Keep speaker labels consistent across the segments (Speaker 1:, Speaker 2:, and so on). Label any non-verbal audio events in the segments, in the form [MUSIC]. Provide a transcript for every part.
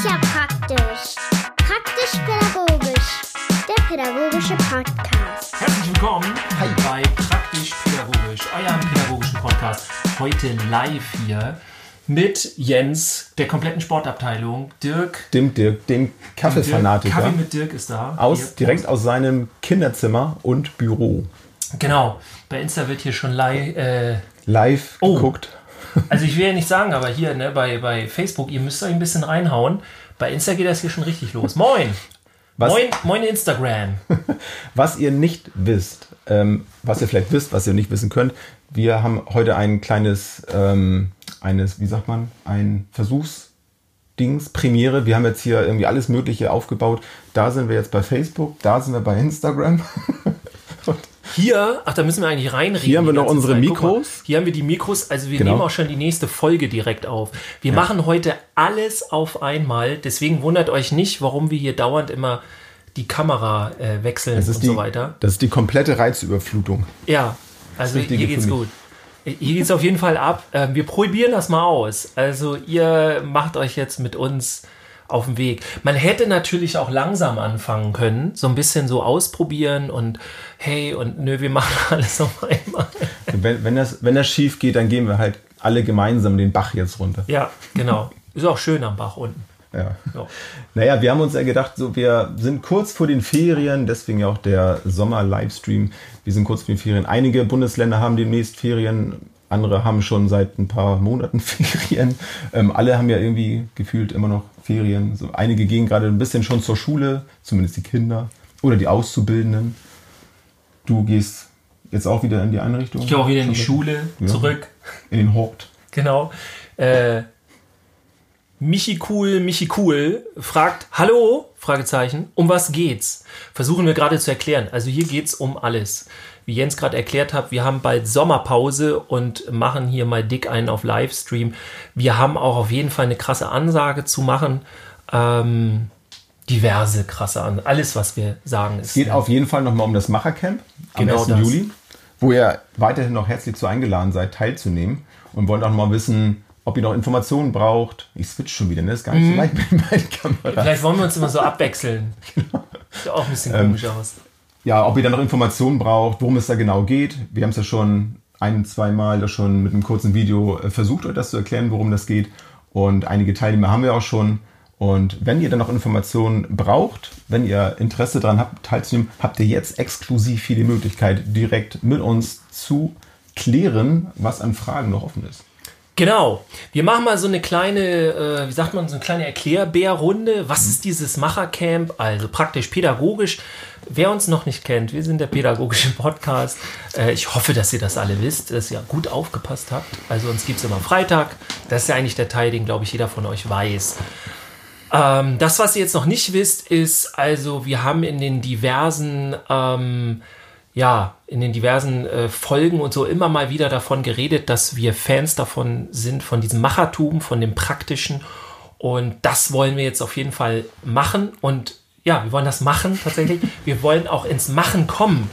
Speaker 1: ist ja praktisch. Praktisch-pädagogisch. Der pädagogische Podcast.
Speaker 2: Herzlich willkommen bei Praktisch Pädagogisch, eurem pädagogischen Podcast. Heute live hier mit Jens, der kompletten Sportabteilung, Dirk.
Speaker 3: Dem Dirk, dem Kaffeefanatiker.
Speaker 2: Kaffee mit Dirk ist da.
Speaker 3: Aus,
Speaker 2: Hier.
Speaker 3: direkt aus seinem Kinderzimmer und Büro.
Speaker 2: Genau. Bei Insta wird hier schon live. Äh,
Speaker 3: Live
Speaker 2: Oh.
Speaker 3: geguckt.
Speaker 2: Also ich will ja nicht sagen, aber hier ne, bei, bei Facebook, ihr müsst euch ein bisschen reinhauen. Bei Insta geht das hier schon richtig los. Moin!
Speaker 3: Was,
Speaker 2: Moin, moin Instagram. [LAUGHS]
Speaker 3: was ihr nicht wisst, ähm, was ihr vielleicht wisst, was ihr nicht wissen könnt, wir haben heute ein kleines, ähm, eines, wie sagt man, ein Versuchsdings, Premiere. Wir haben jetzt hier irgendwie alles Mögliche aufgebaut. Da sind wir jetzt bei Facebook, da sind wir bei Instagram. [LAUGHS]
Speaker 2: Hier, ach, da müssen wir eigentlich reinreden.
Speaker 3: Hier haben wir noch unsere
Speaker 2: Zeit. Guck mal,
Speaker 3: Mikros.
Speaker 2: Hier haben wir die Mikros, also wir
Speaker 3: Genau.
Speaker 2: nehmen auch schon die nächste Folge direkt auf. Wir machen heute alles auf einmal, deswegen wundert euch nicht, warum wir hier dauernd immer die Kamera äh, wechseln und
Speaker 3: die,
Speaker 2: so weiter.
Speaker 3: das ist die komplette Reizüberflutung.
Speaker 2: Ja, also hier geht's gut. Hier geht's auf jeden Fall ab. Ähm, wir probieren das mal aus. Also ihr macht euch jetzt mit uns auf den Weg. Man hätte natürlich auch langsam anfangen können, so ein bisschen so ausprobieren und hey und nö, wir machen [LAUGHS] alles auf einmal.
Speaker 3: Wenn, wenn, das, wenn das schief geht, dann gehen wir halt alle gemeinsam den Bach jetzt runter.
Speaker 2: Ja, genau. Ist auch schön am Bach unten.
Speaker 3: Ja.
Speaker 2: Ja.
Speaker 3: Naja, wir haben uns ja gedacht, so, wir sind kurz vor den Ferien, deswegen ja auch der Sommer-Livestream. Wir sind kurz vor den Ferien. Einige Bundesländer haben demnächst Ferien, andere haben schon seit ein paar Monaten [LAUGHS] Ferien. Ähm, alle haben ja irgendwie gefühlt immer noch Ferien. So, einige gehen gerade ein bisschen schon zur Schule, zumindest die Kinder oder die Auszubildenden. Du gehst jetzt auch wieder in die Einrichtung?
Speaker 2: Ich gehe auch wieder in die Schule
Speaker 3: Ja.
Speaker 2: zurück.
Speaker 3: In den Hort.
Speaker 2: Genau. Äh, Michi Cool, Michi Cool fragt, hallo, Fragezeichen, um was geht's? Versuchen wir gerade zu erklären. Also hier geht's um alles. Wie Jens gerade erklärt hat, wir haben bald Sommerpause und machen hier mal dick einen auf Livestream. Wir haben auch auf jeden Fall eine krasse Ansage zu machen. Ähm, diverse krasse Ansagen. Alles, was wir sagen, ist.
Speaker 3: Es geht auf jeden Fall nochmal um das Machercamp am
Speaker 2: Genau
Speaker 3: 1.
Speaker 2: das.
Speaker 3: Juli, wo ihr weiterhin noch herzlich zu eingeladen seid, teilzunehmen und wollen auch noch mal wissen, ob ihr noch Informationen braucht. Ich switch schon wieder, ne? Ist gar nicht so leicht mit beiden Kameras.
Speaker 2: Vielleicht wollen wir uns immer so abwechseln. [LAUGHS] Sieht auch ein bisschen
Speaker 3: Ähm,
Speaker 2: komisch aus.
Speaker 3: Ja, ob ihr da noch Informationen braucht, worum es da genau geht. Wir haben es ja schon ein, zwei Mal da schon mit einem kurzen Video äh, versucht, euch das zu erklären, worum das geht. Und einige Teilnehmer haben wir auch schon. Und wenn ihr dann noch Informationen braucht, wenn ihr Interesse daran habt, teilzunehmen, habt ihr jetzt exklusiv hier die Möglichkeit, direkt mit uns zu klären, was an Fragen noch offen ist.
Speaker 2: Genau. Wir machen mal so eine kleine, äh, wie sagt man, so eine kleine Erklärbärrunde. Was ist dieses Machercamp? Also praktisch pädagogisch. Wer uns noch nicht kennt, wir sind der pädagogische Podcast. Äh, ich hoffe, dass ihr das alle wisst, dass ihr gut aufgepasst habt. Also uns gibt es immer Freitag. Das ist ja eigentlich der Teil, den, glaube ich, jeder von euch weiß. Ähm, das, was ihr jetzt noch nicht wisst, ist, also wir haben in den diversen, ähm, ja, in den diversen äh, Folgen und so immer mal wieder davon geredet, dass wir Fans davon sind, von diesem Machertum, von dem Praktischen. Und das wollen wir jetzt auf jeden Fall machen. Und ja, wir wollen das machen tatsächlich. [LAUGHS] wir wollen auch ins Machen kommen.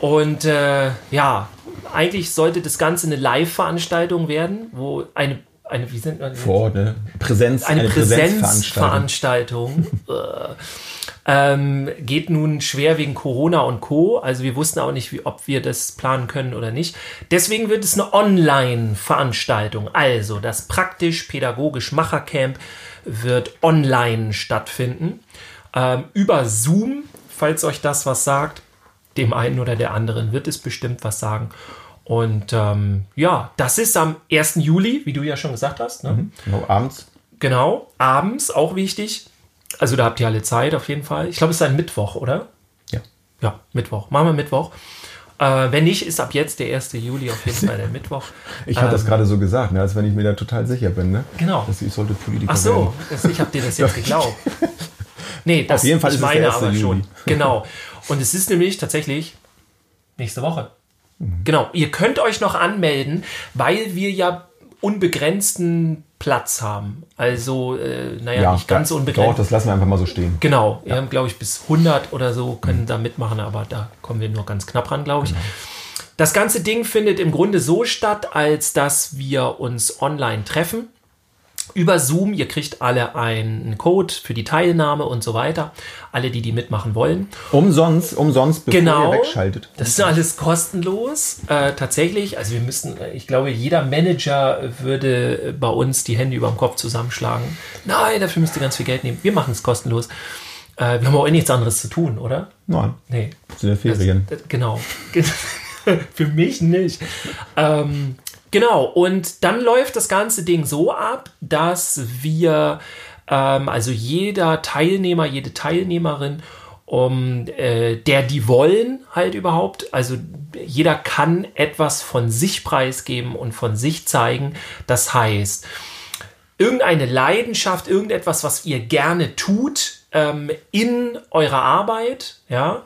Speaker 2: Und äh, ja, eigentlich sollte das Ganze eine Live-Veranstaltung werden, wo eine, eine wie sind wir
Speaker 3: Vor Ort, ne? Präsenz,
Speaker 2: eine,
Speaker 3: Präsenzveranstaltung.
Speaker 2: Präsenzveranstaltung. [LAUGHS] äh, ähm, geht nun schwer wegen Corona und Co. Also wir wussten auch nicht, wie, ob wir das planen können oder nicht. Deswegen wird es eine Online-Veranstaltung. Also das praktisch-pädagogisch Machercamp wird online stattfinden. Ähm, über Zoom, falls euch das was sagt. Dem einen oder der anderen wird es bestimmt was sagen. Und ähm, ja, das ist am 1. Juli, wie du ja schon gesagt hast. Ne?
Speaker 3: Genau, abends.
Speaker 2: Genau, abends, auch wichtig. Also da habt ihr alle Zeit auf jeden Fall. Ich glaube, es ist ein Mittwoch, oder?
Speaker 3: Ja.
Speaker 2: Ja, Mittwoch. Machen wir Mittwoch. Äh, wenn nicht, ist ab jetzt der 1. Juli auf jeden Fall der Mittwoch. [LAUGHS]
Speaker 3: Ich habe das
Speaker 2: Ähm,
Speaker 3: gerade so gesagt, ne, als wenn ich mir da total sicher bin, ne?
Speaker 2: Genau.
Speaker 3: Dass ich sollte Politiker
Speaker 2: Ach so,
Speaker 3: werden.
Speaker 2: das, ich habe dir das jetzt [LAUGHS] geglaubt. [LAUGHS] Nee, das,
Speaker 3: Auf jeden Fall
Speaker 2: ich
Speaker 3: ist es
Speaker 2: meine
Speaker 3: 1.
Speaker 2: aber schon. [LAUGHS] Genau. Und es ist nämlich tatsächlich nächste Woche.
Speaker 3: Mhm.
Speaker 2: Genau. Ihr könnt euch noch anmelden, weil wir ja unbegrenzten Platz haben. Also, äh, naja, nicht ganz unbegrenzt.
Speaker 3: Doch, das lassen wir einfach mal so stehen.
Speaker 2: Genau, wir haben, glaube ich, bis 100 oder so
Speaker 3: Mhm.
Speaker 2: können da mitmachen, aber da kommen wir nur ganz knapp ran, glaube ich.
Speaker 3: Genau.
Speaker 2: Das ganze Ding findet im Grunde so statt, als dass wir uns online treffen. Über Zoom. Ihr kriegt alle einen Code für die Teilnahme und so weiter. Alle, die die mitmachen wollen.
Speaker 3: Umsonst, umsonst, bevor
Speaker 2: Genau.
Speaker 3: ihr wegschaltet.
Speaker 2: Das ist alles kostenlos. Äh, tatsächlich, also wir müssten, äh, ich glaube, jeder Manager würde bei uns die Hände über dem Kopf zusammenschlagen. Nein, dafür müsst ihr ganz viel Geld nehmen. Wir machen es kostenlos. Äh, wir haben auch eh nichts anderes zu tun, oder?
Speaker 3: Nein,
Speaker 2: Nee.
Speaker 3: sind ja Ferien.
Speaker 2: Das, das, genau. [LAUGHS] Für mich nicht. Ähm, genau, und dann läuft das ganze Ding so ab, dass wir, ähm, also jeder Teilnehmer, jede Teilnehmerin, um, äh, der die wollen halt überhaupt, also jeder kann etwas von sich preisgeben und von sich zeigen. Das heißt, irgendeine Leidenschaft, irgendetwas, was ihr gerne tut ähm, in eurer Arbeit, ja.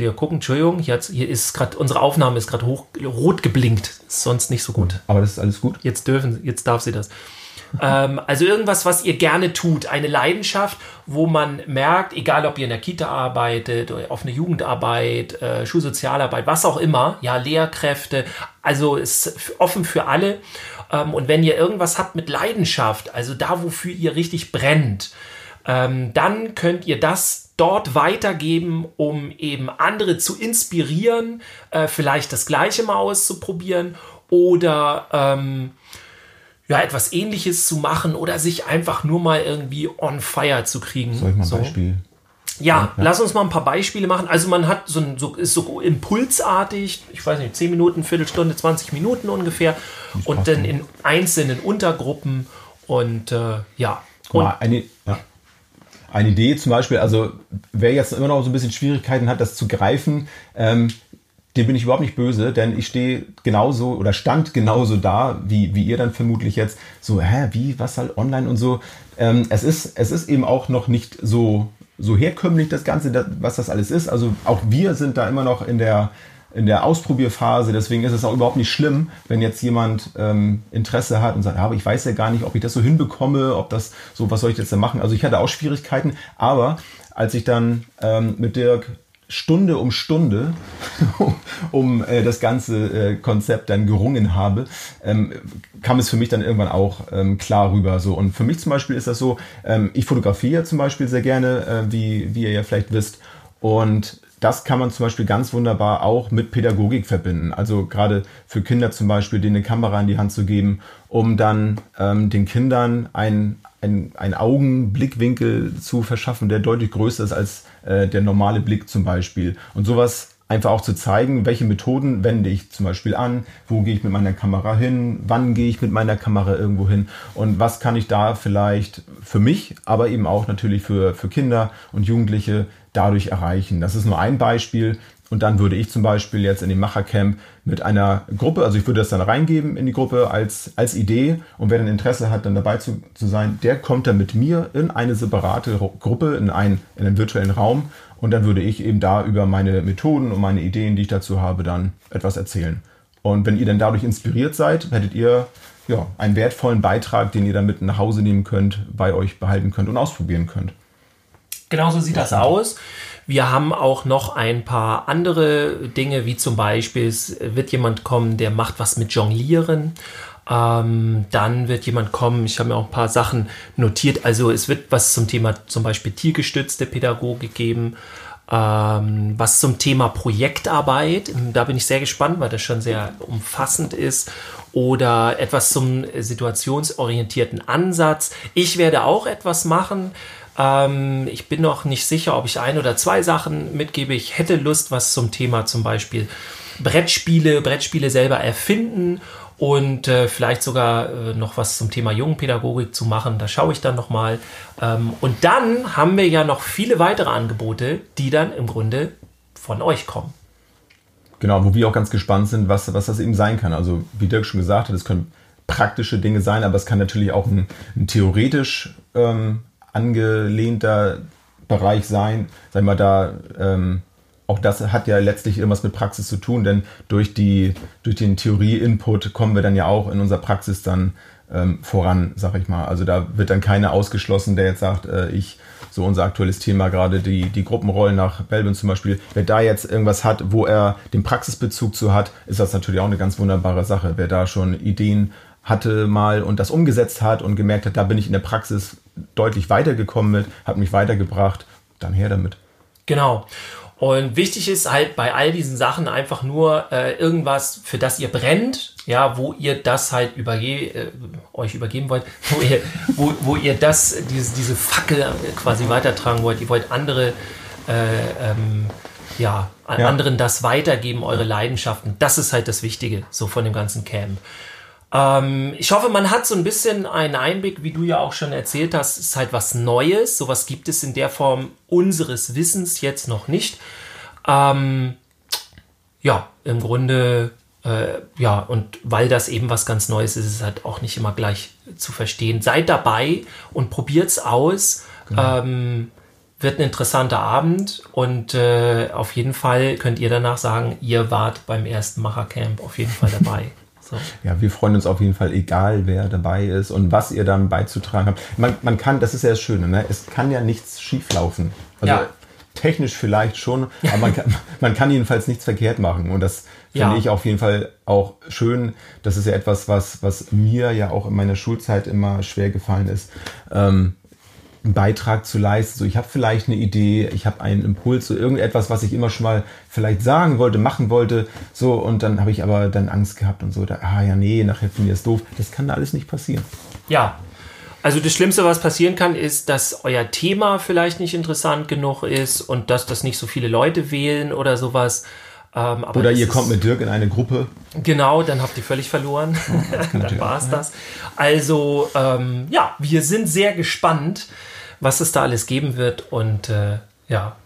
Speaker 2: So, hier gucken, Entschuldigung, hier, hat's- hier ist gerade, unsere Aufnahme ist gerade hoch rot geblinkt. Ist sonst nicht so gut.
Speaker 3: Aber das ist alles gut.
Speaker 2: Jetzt dürfen, jetzt darf sie das. [LAUGHS] ähm, also irgendwas, was ihr gerne tut, eine Leidenschaft, wo man merkt, egal ob ihr in der Kita arbeitet, oder auf eine Jugendarbeit, äh, Schulsozialarbeit, was auch immer, ja, Lehrkräfte, also ist offen für alle. Ähm, und wenn ihr irgendwas habt mit Leidenschaft, also da, wofür ihr richtig brennt, ähm, dann könnt ihr das dort weitergeben, um eben andere zu inspirieren, äh, vielleicht das Gleiche mal auszuprobieren oder ähm, ja, etwas ähnliches zu machen oder sich einfach nur mal irgendwie on fire zu kriegen.
Speaker 3: Soll ich mal ein
Speaker 2: so.
Speaker 3: Beispiel?
Speaker 2: Ja, lass uns mal ein paar Beispiele machen. Also man hat so ein, so, ist so impulsartig, ich weiß nicht, 10 Minuten, Viertelstunde, 20 Minuten ungefähr und dann in einzelnen Untergruppen und äh, ja. Und
Speaker 3: mal, eine, ja. Eine Idee zum Beispiel, also wer jetzt immer noch so ein bisschen Schwierigkeiten hat, das zu greifen, ähm, dem bin ich überhaupt nicht böse, denn ich stehe genauso oder stand genauso da, wie, wie ihr dann vermutlich jetzt. So, hä, wie, was halt online und so. Ähm, es, ist, es ist eben auch noch nicht so, so herkömmlich, das Ganze, das, was das alles ist. Also auch wir sind da immer noch in der, in der Ausprobierphase. Deswegen ist es auch überhaupt nicht schlimm, wenn jetzt jemand ähm, Interesse hat und sagt, ja, aber ich weiß ja gar nicht, ob ich das so hinbekomme, ob das so, was soll ich jetzt da machen? Also ich hatte auch Schwierigkeiten, aber als ich dann ähm, mit Dirk Stunde um Stunde [LAUGHS] um äh, das ganze äh, Konzept dann gerungen habe, ähm, kam es für mich dann irgendwann auch ähm, klar rüber. So. Und für mich zum Beispiel ist das so, ähm, ich fotografiere zum Beispiel sehr gerne, äh, wie, wie ihr ja vielleicht wisst. Und das kann man zum Beispiel ganz wunderbar auch mit Pädagogik verbinden. Also gerade für Kinder zum Beispiel, denen eine Kamera in die Hand zu geben, um dann ähm, den Kindern ein, ein, ein Augenblickwinkel zu verschaffen, der deutlich größer ist als äh, der normale Blick zum Beispiel. Und sowas einfach auch zu zeigen, welche Methoden wende ich zum Beispiel an, wo gehe ich mit meiner Kamera hin, wann gehe ich mit meiner Kamera irgendwo hin und was kann ich da vielleicht für mich, aber eben auch natürlich für, für Kinder und Jugendliche dadurch erreichen. Das ist nur ein Beispiel. Und dann würde ich zum Beispiel jetzt in dem Machercamp mit einer Gruppe, also ich würde das dann reingeben in die Gruppe als, als Idee und wer dann Interesse hat, dann dabei zu, zu sein, der kommt dann mit mir in eine separate Ru- Gruppe, in, ein, in einen virtuellen Raum und dann würde ich eben da über meine Methoden und meine Ideen, die ich dazu habe, dann etwas erzählen. Und wenn ihr dann dadurch inspiriert seid, hättet ihr ja, einen wertvollen Beitrag, den ihr dann mit nach Hause nehmen könnt, bei euch behalten könnt und ausprobieren könnt.
Speaker 2: Genau so sieht das aus. Wir haben auch noch ein paar andere Dinge, wie zum Beispiel, es wird jemand kommen, der macht was mit Jonglieren. Ähm, dann wird jemand kommen, ich habe mir auch ein paar Sachen notiert. Also es wird was zum Thema zum Beispiel tiergestützte Pädagogik geben. Ähm, was zum Thema Projektarbeit, da bin ich sehr gespannt, weil das schon sehr umfassend ist. Oder etwas zum situationsorientierten Ansatz. Ich werde auch etwas machen. Ähm, ich bin noch nicht sicher, ob ich ein oder zwei Sachen mitgebe. Ich hätte Lust, was zum Thema zum Beispiel Brettspiele, Brettspiele selber erfinden und äh, vielleicht sogar äh, noch was zum Thema Jungenpädagogik zu machen. Da schaue ich dann nochmal. Ähm, und dann haben wir ja noch viele weitere Angebote, die dann im Grunde von euch kommen.
Speaker 3: Genau, wo wir auch ganz gespannt sind, was, was das eben sein kann. Also, wie Dirk schon gesagt hat, es können praktische Dinge sein, aber es kann natürlich auch ein, ein theoretisch ähm, angelehnter Bereich sein. Sag mal, da ähm, auch das hat ja letztlich irgendwas mit Praxis zu tun, denn durch, die, durch den Theorie-Input kommen wir dann ja auch in unserer Praxis dann ähm, voran, sag ich mal. Also da wird dann keiner ausgeschlossen, der jetzt sagt, äh, ich, so unser aktuelles Thema gerade, die, die Gruppenrollen nach Belbin zum Beispiel, wer da jetzt irgendwas hat, wo er den Praxisbezug zu hat, ist das natürlich auch eine ganz wunderbare Sache. Wer da schon Ideen hatte mal und das umgesetzt hat und gemerkt hat, da bin ich in der Praxis deutlich weitergekommen mit, hat mich weitergebracht, dann her damit.
Speaker 2: Genau. Und wichtig ist halt bei all diesen Sachen einfach nur äh, irgendwas, für das ihr brennt, ja, wo ihr das halt überge äh, euch übergeben wollt, wo ihr, [LAUGHS] wo, wo ihr das, diese, diese Fackel quasi weitertragen wollt. Ihr wollt andere, äh, ähm, ja,
Speaker 3: Ja.
Speaker 2: anderen das weitergeben, eure Leidenschaften. Das ist halt das Wichtige, so von dem ganzen Camp. Ähm, ich hoffe, man hat so ein bisschen einen Einblick, wie du ja auch schon erzählt hast, ist halt was Neues. Sowas gibt es in der Form unseres Wissens jetzt noch nicht. Ähm, ja, im Grunde, äh, ja, und weil das eben was ganz Neues ist, ist es halt auch nicht immer gleich zu verstehen. Seid dabei und probiert's aus. Ähm, wird ein interessanter Abend und äh, auf jeden Fall könnt ihr danach sagen, ihr wart beim ersten Machercamp auf jeden Fall dabei. [LAUGHS] So.
Speaker 3: Ja, wir freuen uns auf jeden Fall, egal wer dabei ist und was ihr dann beizutragen habt. Man, man kann, das ist ja das Schöne, ne? es kann ja nichts schieflaufen. Also
Speaker 2: Ja.
Speaker 3: technisch vielleicht schon, aber man kann, [LAUGHS] man kann jedenfalls nichts verkehrt machen. Und das finde
Speaker 2: Ja.
Speaker 3: ich auf jeden Fall auch schön. Das ist ja etwas, was, was mir ja auch in meiner Schulzeit immer schwer gefallen ist. Ähm, einen Beitrag zu leisten. So, ich habe vielleicht eine Idee, ich habe einen Impuls, so irgendetwas, was ich immer schon mal vielleicht sagen wollte, machen wollte. So, und dann habe ich aber dann Angst gehabt und so, da, ah ja, nee, nachher finde ich das doof. Das kann da alles nicht passieren.
Speaker 2: Ja. Also das Schlimmste, was passieren kann, ist, dass euer Thema vielleicht nicht interessant genug ist und dass das nicht so viele Leute wählen oder sowas. Ähm,
Speaker 3: Oder ihr kommt mit Dirk in eine Gruppe.
Speaker 2: Genau, dann habt ihr völlig verloren. [LAUGHS] dann
Speaker 3: natürlich
Speaker 2: war es das. Also, ähm, ja, wir sind sehr gespannt, was es da alles geben wird und äh, ja,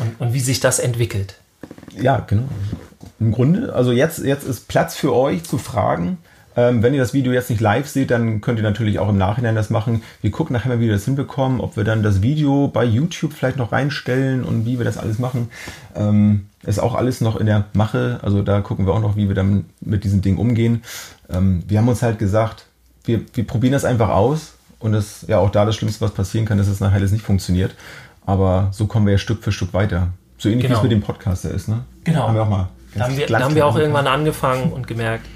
Speaker 2: und, und wie sich das entwickelt.
Speaker 3: Ja, genau. Im Grunde, also jetzt, jetzt ist Platz für euch zu fragen. Ähm, wenn ihr das Video jetzt nicht live seht, dann könnt ihr natürlich auch im Nachhinein das machen. Wir gucken nachher mal, wie wir das hinbekommen, ob wir dann das Video bei YouTube vielleicht noch reinstellen und wie wir das alles machen. Ähm, ist auch alles noch in der Mache. Also da gucken wir auch noch, wie wir dann mit diesem Ding umgehen. Ähm, wir haben uns halt gesagt, wir, wir probieren das einfach aus. Und es ja auch da das Schlimmste, was passieren kann, dass es nachher alles nicht funktioniert. Aber so kommen wir ja Stück für Stück weiter. So ähnlich wie
Speaker 2: Genau.
Speaker 3: es mit dem Podcaster ist, ne?
Speaker 2: Genau.
Speaker 3: Haben wir auch mal.
Speaker 2: Da haben wir, da haben wir auch irgendwann angefangen und gemerkt,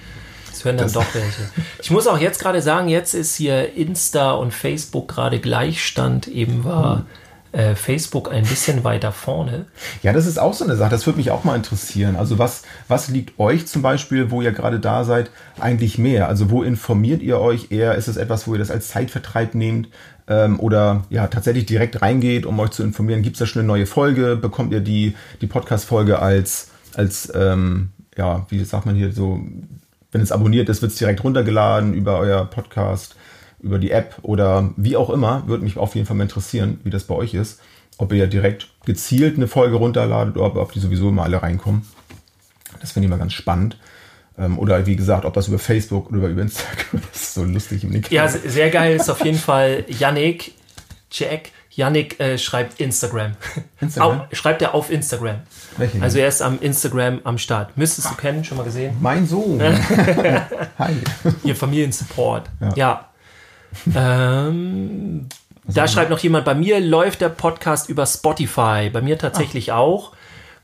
Speaker 2: es hören dann
Speaker 3: Das-
Speaker 2: doch welche. Ich muss auch jetzt gerade sagen, jetzt ist hier Insta und Facebook gerade Gleichstand. Eben war äh, Facebook ein bisschen weiter vorne.
Speaker 3: Ja, das ist auch so eine Sache. Das würde mich auch mal interessieren. Also was, was liegt euch zum Beispiel, wo ihr gerade da seid, eigentlich mehr? Also wo informiert ihr euch eher? Ist es etwas, wo ihr das als Zeitvertreib nehmt? Ähm, oder ja, tatsächlich direkt reingeht, um euch zu informieren? Gibt es da schon eine neue Folge? Bekommt ihr die, die Podcast-Folge als, als ähm, ja, wie sagt man hier so, wenn es abonniert ist, wird es direkt runtergeladen über euer Podcast, über die App oder wie auch immer. Würde mich auf jeden Fall mal interessieren, wie das bei euch ist. Ob ihr direkt gezielt eine Folge runterladet oder ob die sowieso immer alle reinkommen. Das finde ich mal ganz spannend. Ähm, Oder wie gesagt, ob das über Facebook oder über Instagram [LAUGHS] das ist so lustig im Nick.
Speaker 2: Ja, se- sehr geil ist auf jeden Fall Yannick, Jack, Yannick äh, schreibt Instagram.
Speaker 3: Instagram?
Speaker 2: Au, schreibt er auf Instagram.
Speaker 3: Welchen?
Speaker 2: Also er ist am Instagram am Start. Müsstest du kennen, schon mal gesehen?
Speaker 3: Mein Sohn. [LAUGHS] Hi.
Speaker 2: Ihr Familiensupport.
Speaker 3: Ja.
Speaker 2: Ja. Ähm, da schreibt noch jemand, bei mir läuft der Podcast über Spotify. Bei mir tatsächlich auch.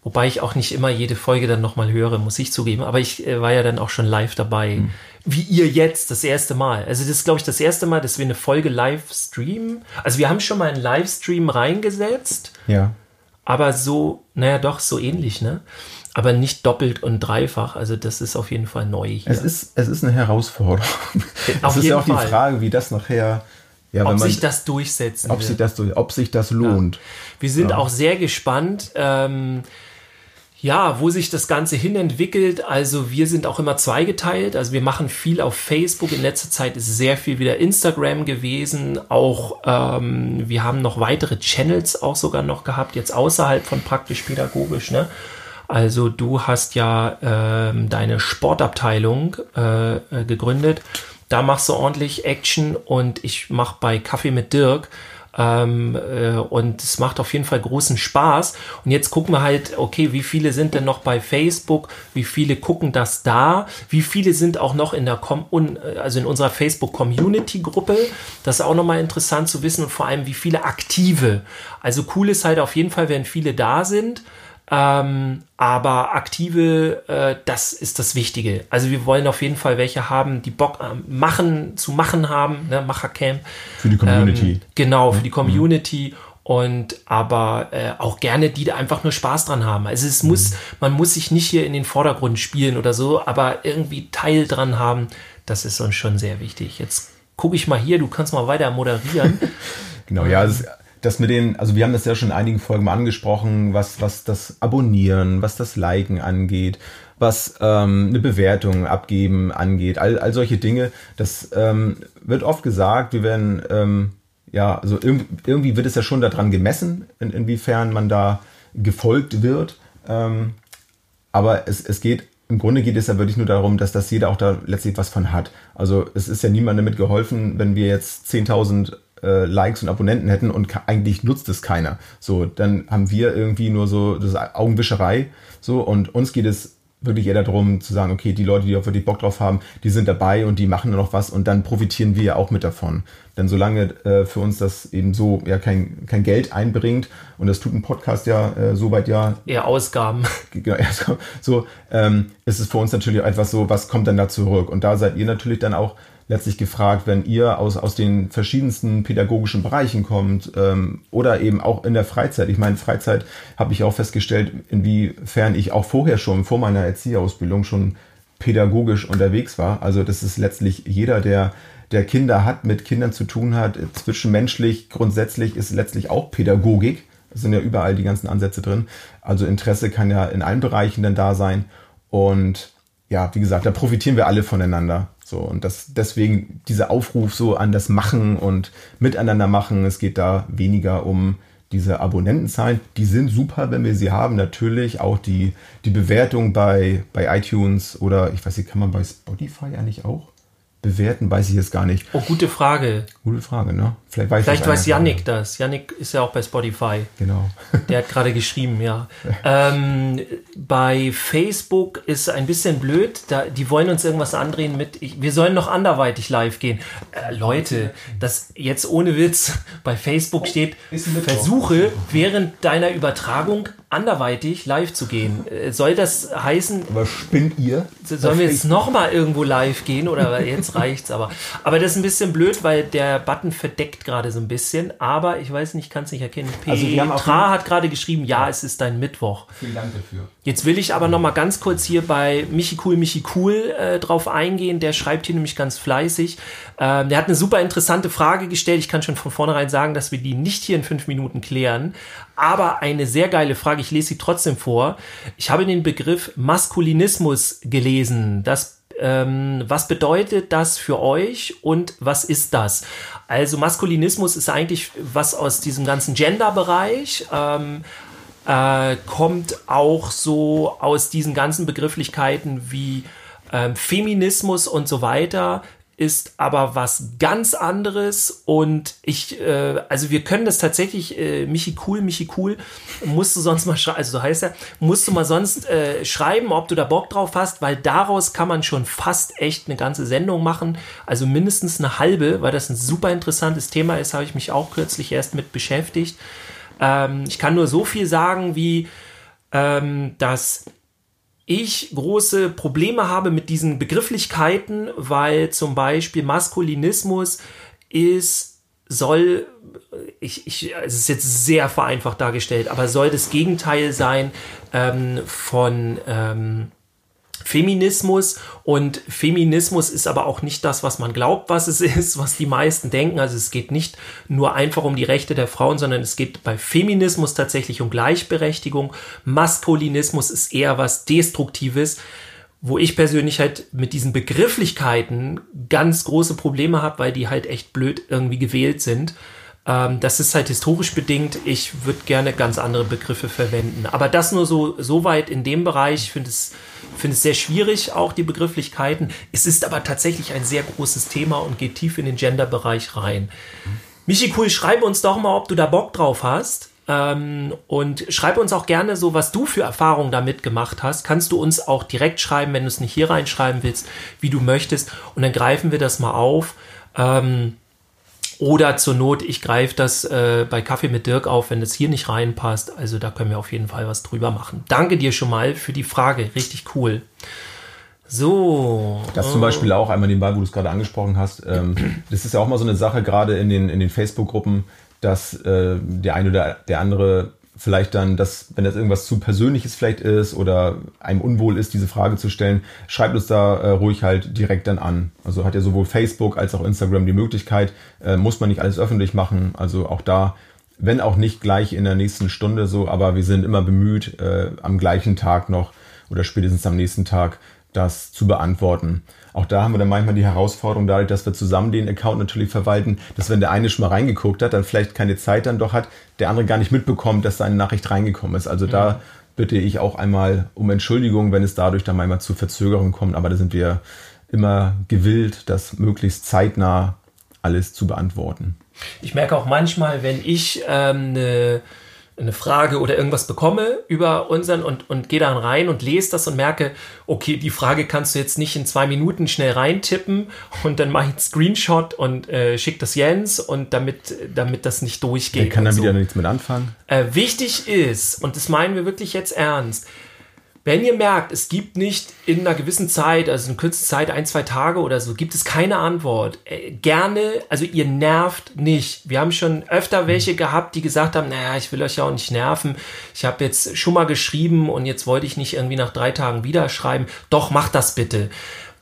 Speaker 2: Wobei ich auch nicht immer jede Folge dann nochmal höre, muss ich zugeben. Aber ich äh, war ja dann auch schon live dabei. Wie ihr jetzt, das erste Mal. Also das ist, glaube ich, das erste Mal, dass wir eine Folge live streamen. Also wir haben schon mal einen Livestream reingesetzt.
Speaker 3: Ja.
Speaker 2: Aber so, naja, doch, so ähnlich, ne? Aber nicht doppelt und dreifach. Also das ist auf jeden Fall neu hier.
Speaker 3: Es ist, es ist eine Herausforderung.
Speaker 2: Auf
Speaker 3: es ist ja auch
Speaker 2: Fall.
Speaker 3: die Frage, wie das nachher, ja,
Speaker 2: ob
Speaker 3: man,
Speaker 2: sich das durchsetzen
Speaker 3: ob
Speaker 2: wird.
Speaker 3: sich das, ob sich das lohnt.
Speaker 2: Wir sind
Speaker 3: Ja.
Speaker 2: auch sehr gespannt, ähm, ja, wo sich das Ganze hin entwickelt. Also wir sind auch immer zweigeteilt. Also wir machen viel auf Facebook. In letzter Zeit ist sehr viel wieder Instagram gewesen. Auch ähm, wir haben noch weitere Channels auch sogar noch gehabt, jetzt außerhalb von praktisch pädagogisch. Ne? Also du hast ja ähm, deine Sportabteilung äh, äh, gegründet. Da machst du ordentlich Action und ich mache bei Kaffee mit Dirk. Ähm, äh, und es macht auf jeden Fall großen Spaß. Und jetzt gucken wir halt, okay, wie viele sind denn noch bei Facebook? Wie viele gucken das da? Wie viele sind auch noch in der Com un also in unserer Facebook Community Gruppe? Das ist auch nochmal interessant zu wissen und vor allem, wie viele aktive. Also cool ist halt auf jeden Fall, wenn viele da sind. Ähm, aber aktive, äh, das ist das Wichtige. Also wir wollen auf jeden Fall welche haben, die Bock äh, machen, zu machen haben, ne, Machercamp.
Speaker 3: Für die Community.
Speaker 2: Ähm, genau, für die Community. Und aber äh, auch gerne die da einfach nur Spaß dran haben. Also es muss, man muss sich nicht hier in den Vordergrund spielen oder so, aber irgendwie Teil dran haben, das ist uns schon sehr wichtig. Jetzt gucke ich mal hier, du kannst mal weiter moderieren. [LAUGHS]
Speaker 3: Genau, ja, das, das mit den, also wir haben das ja schon in einigen Folgen mal angesprochen, was, was das Abonnieren, was das Liken angeht, was ähm, eine Bewertung abgeben angeht, all, all solche Dinge. Das ähm, wird oft gesagt, wir werden, ähm, ja, also irgendwie, irgendwie wird es ja schon daran gemessen, in, inwiefern man da gefolgt wird. Ähm, aber es, es geht, im Grunde geht es ja wirklich nur darum, dass das jeder auch da letztlich was von hat. Also es ist ja niemandem damit geholfen, wenn wir jetzt 10.000 äh, Likes und Abonnenten hätten und eigentlich nutzt es keiner. So, dann haben wir irgendwie nur so das Augenwischerei. So, und uns geht es wirklich eher darum zu sagen, okay, die Leute, die auch wirklich Bock drauf haben, die sind dabei und die machen noch was und dann profitieren wir ja auch mit davon. Denn solange äh, für uns das eben so ja kein, kein Geld einbringt und das tut ein Podcast ja äh, soweit ja
Speaker 2: Eher Ausgaben. [LAUGHS]
Speaker 3: genau, so, ähm, ist es für uns natürlich auch etwas so, was kommt dann da zurück? Und da seid ihr natürlich dann auch letztlich gefragt, wenn ihr aus, aus den verschiedensten pädagogischen Bereichen kommt ähm, oder eben auch in der Freizeit. Ich meine, Freizeit habe ich auch festgestellt, inwiefern ich auch vorher schon, vor meiner Erzieherausbildung schon pädagogisch unterwegs war. Also das ist letztlich jeder, der der Kinder hat, mit Kindern zu tun hat, zwischenmenschlich grundsätzlich ist letztlich auch Pädagogik. Es sind ja überall die ganzen Ansätze drin. Also Interesse kann ja in allen Bereichen dann da sein. Und ja, wie gesagt, da profitieren wir alle voneinander. So, und das, deswegen dieser Aufruf so an das Machen und Miteinander machen. Es geht da weniger um diese Abonnentenzahlen. Die sind super, wenn wir sie haben. Natürlich auch die, die Bewertung bei, bei iTunes oder ich weiß nicht, kann man bei Spotify eigentlich auch bewerten? Weiß ich jetzt gar nicht.
Speaker 2: Oh, gute Frage.
Speaker 3: Gute Frage, ne? Vielleicht weiß,
Speaker 2: Vielleicht
Speaker 3: das
Speaker 2: weiß Yannick das. Yannick ist ja auch bei Spotify.
Speaker 3: Genau.
Speaker 2: Der hat gerade geschrieben, ja. [LAUGHS] Ähm, bei Facebook ist ein bisschen blöd. Da, die wollen uns irgendwas andrehen mit, ich, wir sollen noch anderweitig live gehen. Äh, Leute, das jetzt ohne Witz [LAUGHS] bei Facebook steht,
Speaker 3: ein Mittwoch.
Speaker 2: versuche während deiner Übertragung anderweitig live zu gehen. Äh, soll das heißen,
Speaker 3: Aber spinnt ihr?
Speaker 2: Sollen wir jetzt nochmal irgendwo live gehen oder jetzt reicht's aber. Aber das ist ein bisschen blöd, weil der Button verdeckt gerade so ein bisschen. Aber ich weiß nicht, kann es nicht erkennen.
Speaker 3: Also wir haben auch-
Speaker 2: Petra hat gerade geschrieben, ja, es ist dein Mittwoch.
Speaker 3: Vielen Dank dafür.
Speaker 2: Jetzt will ich aber nochmal ganz kurz hier bei Michi Cool, Michi Cool äh, drauf eingehen. Der schreibt hier nämlich ganz fleißig. Ähm, der hat eine super interessante Frage gestellt. Ich kann schon von vornherein sagen, dass wir die nicht hier in fünf Minuten klären. Aber eine sehr geile Frage. Ich lese sie trotzdem vor. Ich habe den Begriff Maskulinismus gelesen. Das ähm, was bedeutet das für euch und was ist das? Also Maskulinismus ist eigentlich was aus diesem ganzen Gender-Bereich. Ähm, äh, kommt auch so aus diesen ganzen Begrifflichkeiten wie ähm, Feminismus und so weiter, ist aber was ganz anderes und ich, äh, also wir können das tatsächlich, äh, Michi cool, Michi cool, musst du sonst mal schreiben, also so heißt er, musst du mal sonst äh, schreiben, ob du da Bock drauf hast, weil daraus kann man schon fast echt eine ganze Sendung machen, also mindestens eine halbe, weil das ein super interessantes Thema ist, habe ich mich auch kürzlich erst mit beschäftigt. Ähm, ich kann nur so viel sagen, wie ähm, dass ich große Probleme habe mit diesen Begrifflichkeiten, weil zum Beispiel Maskulinismus ist, soll, ich, ich, es ist jetzt sehr vereinfacht dargestellt, aber soll das Gegenteil sein ähm, von ähm, Feminismus und Feminismus ist aber auch nicht das, was man glaubt, was es [LAUGHS] ist, was die meisten denken. Also es geht nicht nur einfach um die Rechte der Frauen, sondern es geht bei Feminismus tatsächlich um Gleichberechtigung. Maskulinismus ist eher was Destruktives, wo ich persönlich halt mit diesen Begrifflichkeiten ganz große Probleme habe, weil die halt echt blöd irgendwie gewählt sind. Ähm, das ist halt historisch bedingt. Ich würde gerne ganz andere Begriffe verwenden. Aber das nur so, so weit in dem Bereich. Ich finde es, finde es sehr schwierig, auch die Begrifflichkeiten. Es ist aber tatsächlich ein sehr großes Thema und geht tief in den Gender-Bereich rein. Michi Cool, schreibe uns doch mal, ob du da Bock drauf hast. Ähm, und schreib uns auch gerne so, was du für Erfahrungen damit gemacht hast. Kannst du uns auch direkt schreiben, wenn du es nicht hier reinschreiben willst, wie du möchtest. Und dann greifen wir das mal auf. Ähm, Oder zur Not, ich greife das äh, bei Kaffee mit Dirk auf, wenn es hier nicht reinpasst. Also da können wir auf jeden Fall was drüber machen. Danke dir schon mal für die Frage. Richtig cool. So.
Speaker 3: Das zum Beispiel auch einmal nebenbei, wo du es gerade angesprochen hast. Ähm, das ist ja auch mal so eine Sache, gerade in den, in den Facebook-Gruppen, dass äh, der eine oder der andere vielleicht dann, dass, wenn das irgendwas zu Persönliches vielleicht ist oder einem unwohl ist, diese Frage zu stellen, schreibt uns da äh, ruhig halt direkt dann an. Also hat ja sowohl Facebook als auch Instagram die Möglichkeit, äh, muss man nicht alles öffentlich machen. Also auch da, wenn auch nicht gleich in der nächsten Stunde so, aber wir sind immer bemüht, äh, am gleichen Tag noch oder spätestens am nächsten Tag das zu beantworten. Auch da haben wir dann manchmal die Herausforderung, dadurch, dass wir zusammen den Account natürlich verwalten, dass wenn der eine schon mal reingeguckt hat, dann vielleicht keine Zeit dann doch hat, der andere gar nicht mitbekommt, dass seine Nachricht reingekommen ist. Also da mhm. bitte ich auch einmal um Entschuldigung, wenn es dadurch dann manchmal zu Verzögerungen kommt, aber da sind wir immer gewillt, das möglichst zeitnah alles zu beantworten.
Speaker 2: Ich merke auch manchmal, wenn ich ähm, eine eine Frage oder irgendwas bekomme über unseren und, und gehe dann rein und lese das und merke, okay, die Frage kannst du jetzt nicht in zwei Minuten schnell reintippen und dann mache ich einen Screenshot und äh, schicke das Jens und damit, damit das nicht durchgeht.
Speaker 3: Der kann dann
Speaker 2: so.
Speaker 3: wieder nichts mit anfangen.
Speaker 2: Äh, wichtig ist, und das meinen wir wirklich jetzt ernst, wenn ihr merkt, es gibt nicht in einer gewissen Zeit, also in kürzester Zeit, ein, zwei Tage oder so, gibt es keine Antwort, äh, gerne, also ihr nervt nicht. Wir haben schon öfter welche gehabt, die gesagt haben, naja, ich will euch ja auch nicht nerven. Ich habe jetzt schon mal geschrieben und jetzt wollte ich nicht irgendwie nach drei Tagen wieder schreiben. Doch, macht das bitte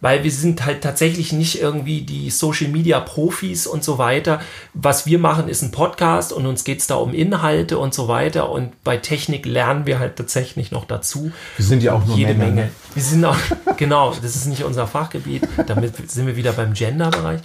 Speaker 2: weil wir sind halt tatsächlich nicht irgendwie die Social Media Profis und so weiter. Was wir machen, ist ein Podcast und uns geht es da um Inhalte und so weiter. Und bei Technik lernen wir halt tatsächlich noch dazu.
Speaker 3: Wir sind ja auch nur
Speaker 2: jede
Speaker 3: Männer,
Speaker 2: Menge.
Speaker 3: Ne?
Speaker 2: Wir sind auch, [LAUGHS] genau, das ist nicht unser Fachgebiet. Damit sind wir wieder beim Gender-Bereich.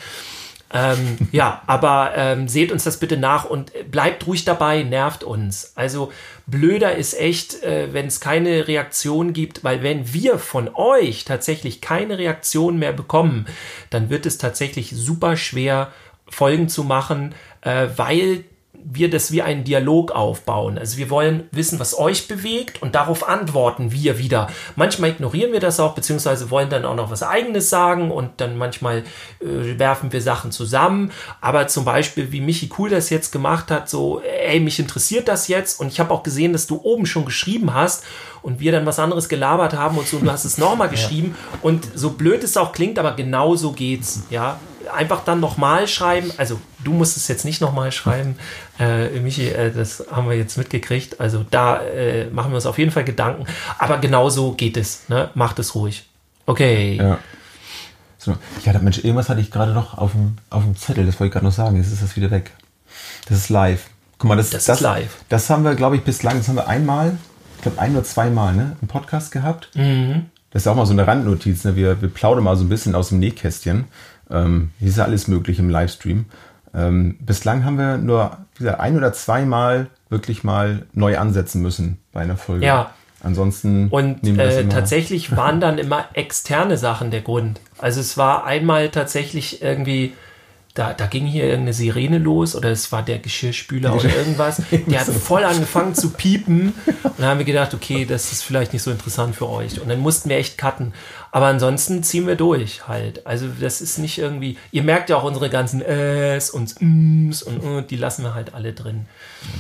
Speaker 2: Ähm, [LAUGHS] ja, aber ähm, seht uns das bitte nach und bleibt ruhig dabei, nervt uns. Also blöder ist echt, äh, wenn es keine Reaktion gibt, weil wenn wir von euch tatsächlich keine Reaktion mehr bekommen, dann wird es tatsächlich super schwer, Folgen zu machen, äh, weil wir das wie einen Dialog aufbauen. Also wir wollen wissen, was euch bewegt und darauf antworten wir wieder. Manchmal ignorieren wir das auch, beziehungsweise wollen dann auch noch was eigenes sagen und dann manchmal äh, werfen wir Sachen zusammen. Aber zum Beispiel, wie Michi Cool das jetzt gemacht hat, so, ey, mich interessiert das jetzt und ich habe auch gesehen, dass du oben schon geschrieben hast und wir dann was anderes gelabert haben und so, und du hast es nochmal [LAUGHS] geschrieben ja. und so blöd es auch klingt, aber genau so geht's, ja einfach dann nochmal schreiben. Also du musst es jetzt nicht nochmal schreiben, äh, Michi, äh, das haben wir jetzt mitgekriegt. Also da äh, machen wir uns auf jeden Fall Gedanken. Aber genauso geht es. Ne? Macht es ruhig. Okay.
Speaker 3: Ja. So. Ja, Mensch, irgendwas hatte ich gerade noch auf dem, auf dem Zettel, das wollte ich gerade noch sagen. Jetzt ist das wieder weg. Das ist live. Guck mal, das,
Speaker 2: das,
Speaker 3: das
Speaker 2: ist live.
Speaker 3: Das haben wir, glaube ich, bislang, das haben wir einmal, ich glaube ein oder zweimal, ne, im Podcast gehabt. Mhm. Das ist auch mal so eine Randnotiz, ne? Wir, wir plaudern mal so ein bisschen aus dem Nähkästchen. Ähm, hier ist ja alles möglich im Livestream. Ähm, bislang haben wir nur gesagt, ein oder zweimal wirklich mal neu ansetzen müssen bei einer Folge.
Speaker 2: Ja.
Speaker 3: Ansonsten.
Speaker 2: Und äh, tatsächlich [LAUGHS] waren dann immer externe Sachen der Grund. Also es war einmal tatsächlich irgendwie da, da ging hier irgendeine Sirene los oder es war der Geschirrspüler oder irgendwas. [LAUGHS] Der hat voll angefangen zu piepen und dann haben wir gedacht, okay, das ist vielleicht nicht so interessant für euch. Und dann mussten wir echt cutten. Aber ansonsten ziehen wir durch halt. Also das ist nicht irgendwie, ihr merkt ja auch unsere ganzen Äs und Ms und, und die lassen wir halt alle drin.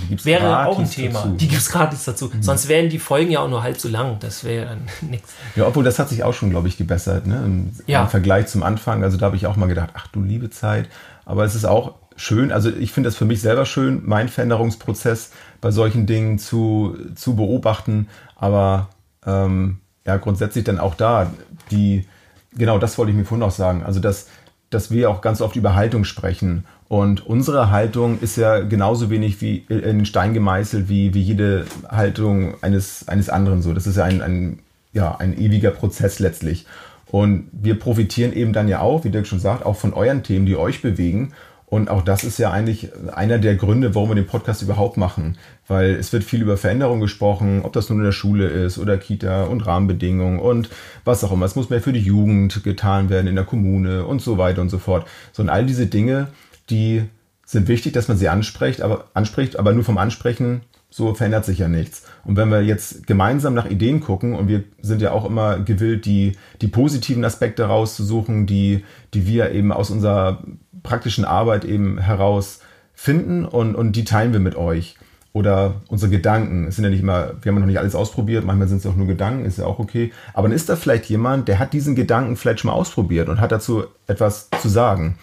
Speaker 2: Wäre auch ein Thema. Dazu. Die gibt es gratis dazu. Mhm. Sonst wären die Folgen ja auch nur halb so lang. Das wäre dann [LAUGHS] nichts.
Speaker 3: Ja, obwohl das hat sich auch schon, glaube ich, gebessert. Ne? Im, ja. Im Vergleich zum Anfang. Also da habe ich auch mal gedacht, ach du liebe Zeit. Aber es ist auch schön, also ich finde es für mich selber schön, meinen Veränderungsprozess bei solchen Dingen zu, zu beobachten. Aber ähm, ja, grundsätzlich dann auch da, die, genau das wollte ich mir vorhin noch sagen. Also, dass, dass wir auch ganz oft über Haltung sprechen. Und unsere Haltung ist ja genauso wenig wie in den Stein gemeißelt wie, wie jede Haltung eines, eines anderen so. Das ist ja ein, ein, ja ein ewiger Prozess letztlich. Und wir profitieren eben dann ja auch, wie Dirk schon sagt, auch von euren Themen, die euch bewegen. Und auch das ist ja eigentlich einer der Gründe, warum wir den Podcast überhaupt machen. Weil es wird viel über Veränderungen gesprochen, ob das nun in der Schule ist oder Kita und Rahmenbedingungen und was auch immer. Es muss mehr für die Jugend getan werden in der Kommune und so weiter und so fort. So und all diese Dinge, die sind wichtig, dass man sie anspricht, aber anspricht, aber nur vom Ansprechen so verändert sich ja nichts. Und wenn wir jetzt gemeinsam nach Ideen gucken, und wir sind ja auch immer gewillt, die, die positiven Aspekte rauszusuchen, die, die wir eben aus unserer praktischen Arbeit eben herausfinden und, und die teilen wir mit euch. Oder unsere Gedanken. Es sind ja nicht immer, wir haben noch nicht alles ausprobiert, manchmal sind es auch nur Gedanken, ist ja auch okay. Aber dann ist da vielleicht jemand, der hat diesen Gedanken vielleicht schon mal ausprobiert und hat dazu etwas zu sagen.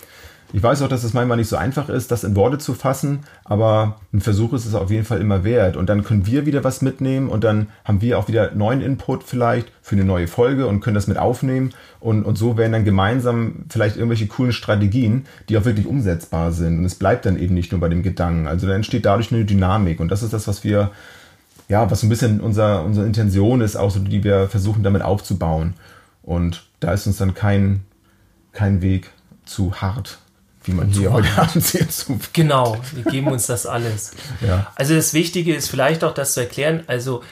Speaker 3: Ich weiß auch, dass es manchmal nicht so einfach ist, das in Worte zu fassen, aber ein Versuch ist es auf jeden Fall immer wert. Und dann können wir wieder was mitnehmen und dann haben wir auch wieder neuen Input vielleicht für eine neue Folge und können das mit aufnehmen. Und, und so werden dann gemeinsam vielleicht irgendwelche coolen Strategien, die auch wirklich umsetzbar sind. Und es bleibt dann eben nicht nur bei dem Gedanken. Also da entsteht dadurch eine Dynamik. Und das ist das, was wir, ja, was so ein bisschen unser, unsere Intention ist, auch so, die wir versuchen damit aufzubauen. Und da ist uns dann kein, kein Weg zu hart wie man hier heute Abend sieht.
Speaker 2: Genau, wir geben uns das alles. [LAUGHS]
Speaker 3: Ja.
Speaker 2: Also das Wichtige ist vielleicht auch das zu erklären, also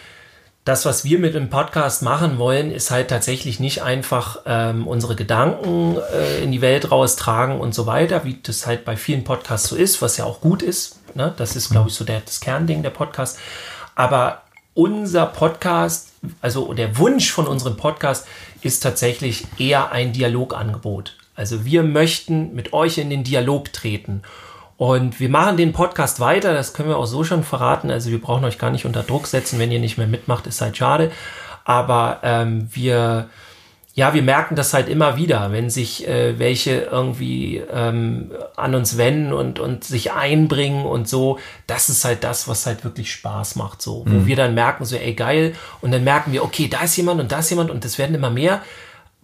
Speaker 2: das, was wir mit dem Podcast machen wollen, ist halt tatsächlich nicht einfach ähm, unsere Gedanken äh, in die Welt raustragen und so weiter, wie das halt bei vielen Podcasts so ist, was ja auch gut ist. Ne? Das ist, glaube ich, so der, das Kernding der Podcast. Aber unser Podcast, also der Wunsch von unserem Podcast ist tatsächlich eher ein Dialogangebot. Also wir möchten mit euch in den Dialog treten. Und wir machen den Podcast weiter, das können wir auch so schon verraten. Also wir brauchen euch gar nicht unter Druck setzen, wenn ihr nicht mehr mitmacht, ist halt schade. Aber ähm, wir, ja, wir merken das halt immer wieder, wenn sich äh, welche irgendwie ähm, an uns wenden und, und sich einbringen und so. Das ist halt das, was halt wirklich Spaß macht, so. Wo mhm. wir dann merken, so, ey, geil. Und dann merken wir, okay, da ist jemand und da ist jemand und das werden immer mehr.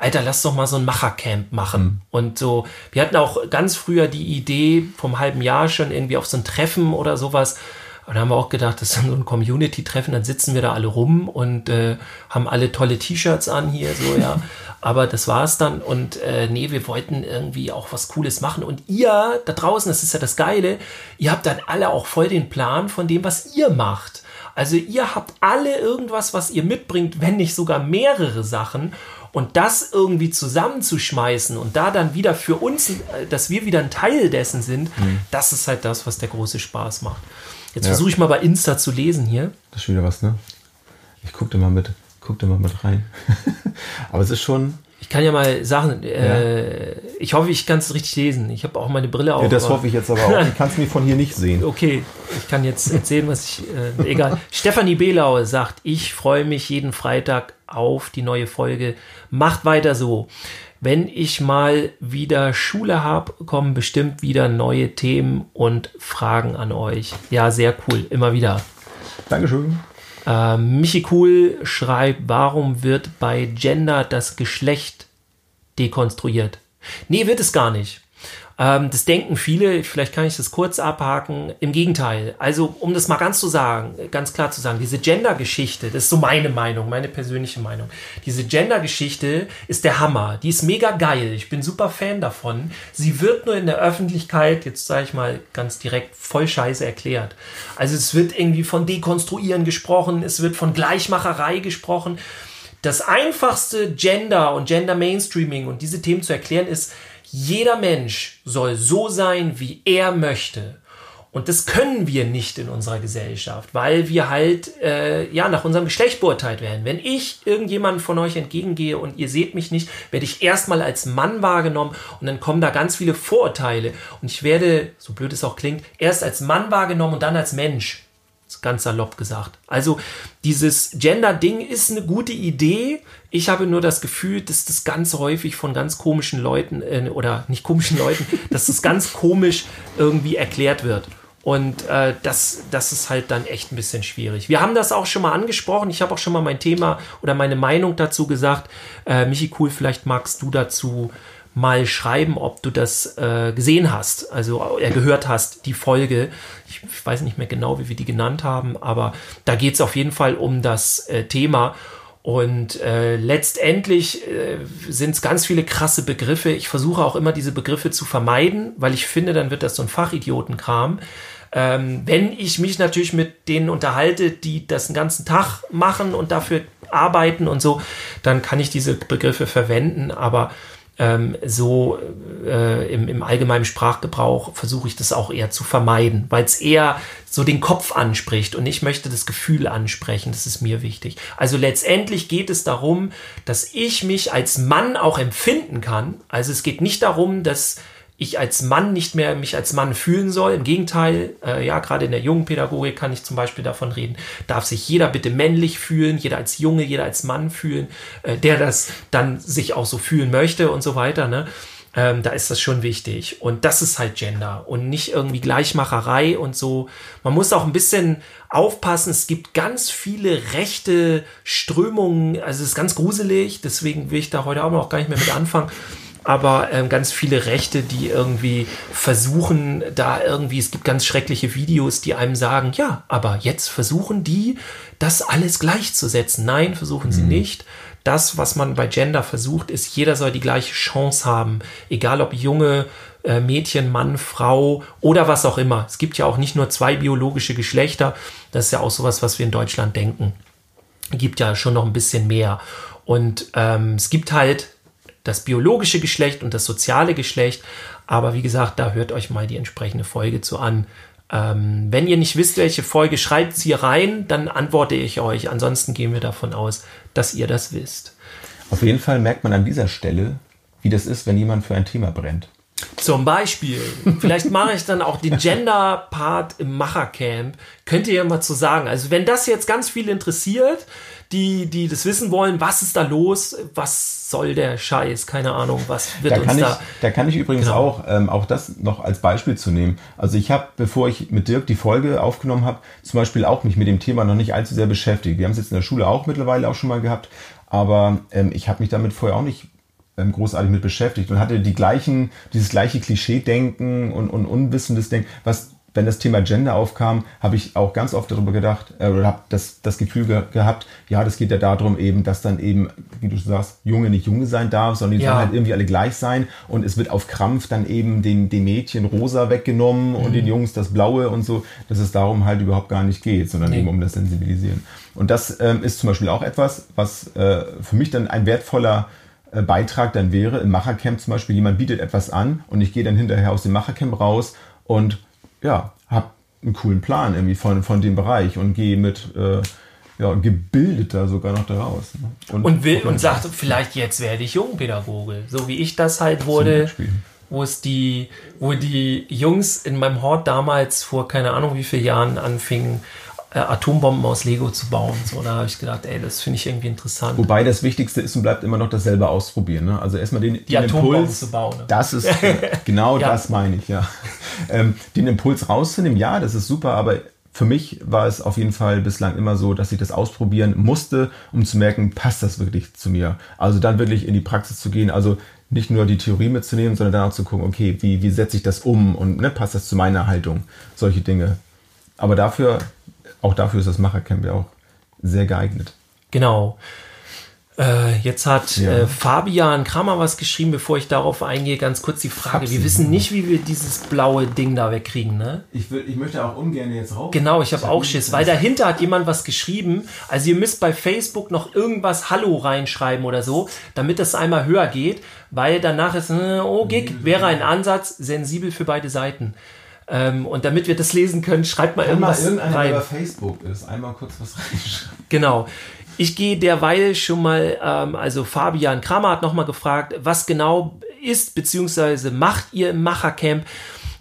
Speaker 2: Alter, lass doch mal so ein Machercamp machen. Mhm. Und so, wir hatten auch ganz früher die Idee vom halben Jahr schon irgendwie auf so ein Treffen oder sowas. Und da haben wir auch gedacht, das ist so ein Community-Treffen, dann sitzen wir da alle rum und äh, haben alle tolle T-Shirts an hier, so, ja. [LAUGHS] Aber das war es dann. Und äh, nee, wir wollten irgendwie auch was Cooles machen. Und ihr da draußen, das ist ja das Geile, ihr habt dann alle auch voll den Plan von dem, was ihr macht. Also ihr habt alle irgendwas, was ihr mitbringt, wenn nicht sogar mehrere Sachen. Und das irgendwie zusammenzuschmeißen und da dann wieder für uns, äh, dass wir wieder ein Teil dessen sind, mhm. das ist halt das, was der große Spaß macht. Jetzt ja. versuche ich mal bei Insta zu lesen hier.
Speaker 3: Das ist schon wieder was, ne? Ich gucke da mal mit, guck da mal mit rein. [LAUGHS] Aber es ist schon,
Speaker 2: ich kann ja mal sagen, äh, ja. ich hoffe, ich kann es richtig lesen. Ich habe auch meine Brille auf. Ja,
Speaker 3: das hoffe ich jetzt aber auch. Ich kann es mir von hier nicht sehen.
Speaker 2: Okay, ich kann jetzt erzählen, was ich. Äh, egal. Stefanie Belau sagt, ich freue mich jeden Freitag auf die neue Folge. Macht weiter so. Wenn ich mal wieder Schule habe, kommen bestimmt wieder neue Themen und Fragen an euch. Ja, sehr cool. Immer wieder.
Speaker 3: Dankeschön.
Speaker 2: Äh, Michi Cool schreibt, warum wird bei Gender das Geschlecht dekonstruiert? Nee, wird es gar nicht. Ähm, das denken viele, vielleicht kann ich das kurz abhaken. Im Gegenteil. Also, um das mal ganz zu sagen, ganz klar zu sagen, diese Gender-Geschichte, das ist so meine Meinung, meine persönliche Meinung. Diese Gender-Geschichte ist der Hammer. Die ist mega geil. Ich bin super Fan davon. Sie wird nur in der Öffentlichkeit, jetzt sage ich mal ganz direkt, voll scheiße erklärt. Also, es wird irgendwie von Dekonstruieren gesprochen, es wird von Gleichmacherei gesprochen. Das einfachste Gender und Gender Mainstreaming und diese Themen zu erklären ist, jeder Mensch soll so sein, wie er möchte. Und das können wir nicht in unserer Gesellschaft, weil wir halt äh, ja nach unserem Geschlecht beurteilt werden. Wenn ich irgendjemand von euch entgegengehe und ihr seht mich nicht, werde ich erstmal als Mann wahrgenommen und dann kommen da ganz viele Vorurteile und ich werde, so blöd es auch klingt, erst als Mann wahrgenommen und dann als Mensch ganz salopp gesagt. Also dieses Gender-Ding ist eine gute Idee. Ich habe nur das Gefühl, dass das ganz häufig von ganz komischen Leuten äh, oder nicht komischen Leuten, [LAUGHS] dass das ganz komisch irgendwie erklärt wird. Und äh, das, das ist halt dann echt ein bisschen schwierig. Wir haben das auch schon mal angesprochen. Ich habe auch schon mal mein Thema oder meine Meinung dazu gesagt. Äh, Michi Cool, vielleicht magst du dazu mal schreiben, ob du das äh, gesehen hast, also äh, gehört hast, die Folge. Ich, ich, weiß nicht mehr genau, wie wir die genannt haben, aber da geht es auf jeden Fall um das äh, Thema. Und äh, letztendlich äh, sind es ganz viele krasse Begriffe. Ich versuche auch immer diese Begriffe zu vermeiden, weil ich finde, dann wird das so ein Fachidiotenkram. Ähm, wenn ich mich natürlich mit denen unterhalte, die das den ganzen Tag machen und dafür arbeiten und so, dann kann ich diese Begriffe verwenden. Aber ähm, so äh, im, im allgemeinen Sprachgebrauch versuche ich das auch eher zu vermeiden, weil es eher so den Kopf anspricht und ich möchte das Gefühl ansprechen. Das ist mir wichtig. Also letztendlich geht es darum, dass ich mich als Mann auch empfinden kann. Also es geht nicht darum, dass ich als Mann nicht mehr mich als Mann fühlen soll. Im Gegenteil, äh, ja, gerade in der jungen Pädagogik kann ich zum Beispiel davon reden, darf sich jeder bitte männlich fühlen, jeder als Junge, jeder als Mann fühlen, äh, der das dann sich auch so fühlen möchte und so weiter. Ne? Ähm, da ist das schon wichtig. Und das ist halt Gender und nicht irgendwie Gleichmacherei und so. Man muss auch ein bisschen aufpassen. Es gibt ganz viele rechte Strömungen. Also es ist ganz gruselig. Deswegen will ich da heute auch noch gar nicht mehr mit anfangen aber ähm, ganz viele Rechte, die irgendwie versuchen, da irgendwie, es gibt ganz schreckliche Videos, die einem sagen, ja, aber jetzt versuchen die, das alles gleichzusetzen. Nein, versuchen mhm. sie nicht. Das, was man bei Gender versucht, ist, jeder soll die gleiche Chance haben, egal ob junge äh, Mädchen, Mann, Frau oder was auch immer. Es gibt ja auch nicht nur zwei biologische Geschlechter. Das ist ja auch sowas, was wir in Deutschland denken. Es gibt ja schon noch ein bisschen mehr. Und ähm, es gibt halt das biologische Geschlecht und das soziale Geschlecht. Aber wie gesagt, da hört euch mal die entsprechende Folge zu an. Ähm, wenn ihr nicht wisst, welche Folge, schreibt sie rein, dann antworte ich euch. Ansonsten gehen wir davon aus, dass ihr das wisst.
Speaker 3: Auf jeden Fall merkt man an dieser Stelle, wie das ist, wenn jemand für ein Thema brennt.
Speaker 2: Zum Beispiel. Vielleicht mache ich dann auch den Gender-Part im Machercamp. Könnt ihr ja mal zu sagen. Also wenn das jetzt ganz viel interessiert, die, die das wissen wollen, was ist da los, was soll der Scheiß, keine Ahnung, was wird
Speaker 3: da
Speaker 2: uns
Speaker 3: ich,
Speaker 2: da...
Speaker 3: Da kann ich übrigens genau. auch, ähm, auch das noch als Beispiel zu nehmen. Also ich habe, bevor ich mit Dirk die Folge aufgenommen habe, zum Beispiel auch mich mit dem Thema noch nicht allzu sehr beschäftigt. Wir haben es jetzt in der Schule auch mittlerweile auch schon mal gehabt, aber ähm, ich habe mich damit vorher auch nicht großartig mit beschäftigt und hatte die gleichen, dieses gleiche Klischee-Denken und, und unwissendes Denken, was wenn das Thema Gender aufkam, habe ich auch ganz oft darüber gedacht äh, oder habe das, das Gefühl ge gehabt, ja, das geht ja darum eben, dass dann eben, wie du sagst, Junge nicht Junge sein darf, sondern die ja. sollen halt irgendwie alle gleich sein und es wird auf Krampf dann eben den, den Mädchen rosa weggenommen mhm. und den Jungs das blaue und so, dass es darum halt überhaupt gar nicht geht, sondern nee. eben um das Sensibilisieren. Und das ähm, ist zum Beispiel auch etwas, was äh, für mich dann ein wertvoller Beitrag dann wäre, im Machercamp zum Beispiel, jemand bietet etwas an und ich gehe dann hinterher aus dem Machercamp raus und ja, habe einen coolen Plan irgendwie von, von dem Bereich und gehe mit äh, ja, gebildeter sogar noch da raus.
Speaker 2: Ne? Und, und, will, und sagt, vielleicht jetzt werde ich Jungpädagoge, so wie ich das halt wurde, wo es die, wo die Jungs in meinem Hort damals vor keine Ahnung wie vielen Jahren anfingen, äh, Atombomben aus Lego zu bauen. So, da habe ich gedacht, ey, das finde ich irgendwie interessant.
Speaker 3: Wobei das Wichtigste ist und bleibt immer noch dasselbe ausprobieren. Ne? Also erstmal den,
Speaker 2: die den Impuls zu bauen. Ne?
Speaker 3: Das ist [LAUGHS] genau ja. das meine ich, ja. Ähm, den Impuls rauszunehmen, ja, das ist super, aber für mich war es auf jeden Fall bislang immer so, dass ich das ausprobieren musste, um zu merken, passt das wirklich zu mir. Also dann wirklich in die Praxis zu gehen. Also nicht nur die Theorie mitzunehmen, sondern dann auch zu gucken, okay, wie, wie setze ich das um und ne, passt das zu meiner Haltung? Solche Dinge. Aber dafür auch dafür ist das Machercamp ja auch sehr geeignet.
Speaker 2: Genau. Äh, jetzt hat ja. äh, Fabian Kramer was geschrieben, bevor ich darauf eingehe. Ganz kurz die Frage: Wir wissen nicht, wie wir dieses blaue Ding da wegkriegen, ne?
Speaker 3: Ich, will, ich möchte auch ungern jetzt rauf.
Speaker 2: Genau, ich habe auch Schiss, weil dahinter hat jemand was geschrieben. Also, ihr müsst bei Facebook noch irgendwas Hallo reinschreiben oder so, damit das einmal höher geht, weil danach ist, äh, oh, Gig, wäre ein Ansatz, sensibel für beide Seiten. Ähm, und damit wir das lesen können, schreibt mal Kann irgendwas mal
Speaker 3: irgendeiner,
Speaker 2: rein.
Speaker 3: der über Facebook ist, einmal kurz was [LAUGHS] reinschreiben.
Speaker 2: Genau. Ich gehe derweil schon mal, ähm, also Fabian Kramer hat nochmal gefragt, was genau ist, beziehungsweise macht ihr im Machercamp?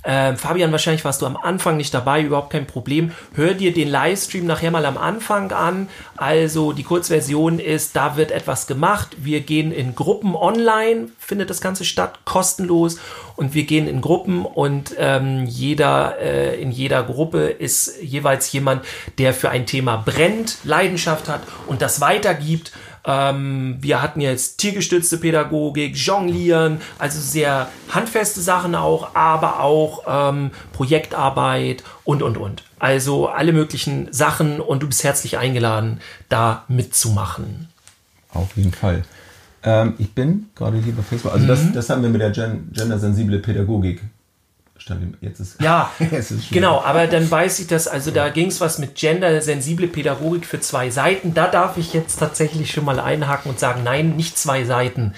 Speaker 2: Ähm, Fabian, wahrscheinlich warst du am Anfang nicht dabei, überhaupt kein Problem. Hör dir den Livestream nachher mal am Anfang an. Also die Kurzversion ist, da wird etwas gemacht. Wir gehen in Gruppen online, findet das Ganze statt, kostenlos. Und wir gehen in Gruppen und ähm, jeder, äh, in jeder Gruppe ist jeweils jemand, der für ein Thema brennt, Leidenschaft hat und das weitergibt. Ähm, wir hatten jetzt tiergestützte Pädagogik, Jonglieren, also sehr handfeste Sachen auch, aber auch ähm, Projektarbeit und, und, und. Also alle möglichen Sachen und du bist herzlich eingeladen, da mitzumachen.
Speaker 3: Auf jeden Fall. Ähm, ich bin gerade hier bei Facebook. Also mhm. das, das haben wir mit der gen gendersensible Pädagogik stand jetzt ist
Speaker 2: ja [LAUGHS] ist genau aber dann weiß ich das also da ging es was mit gendersensible Pädagogik für zwei Seiten. Da darf ich jetzt tatsächlich schon mal einhaken und sagen nein nicht zwei Seiten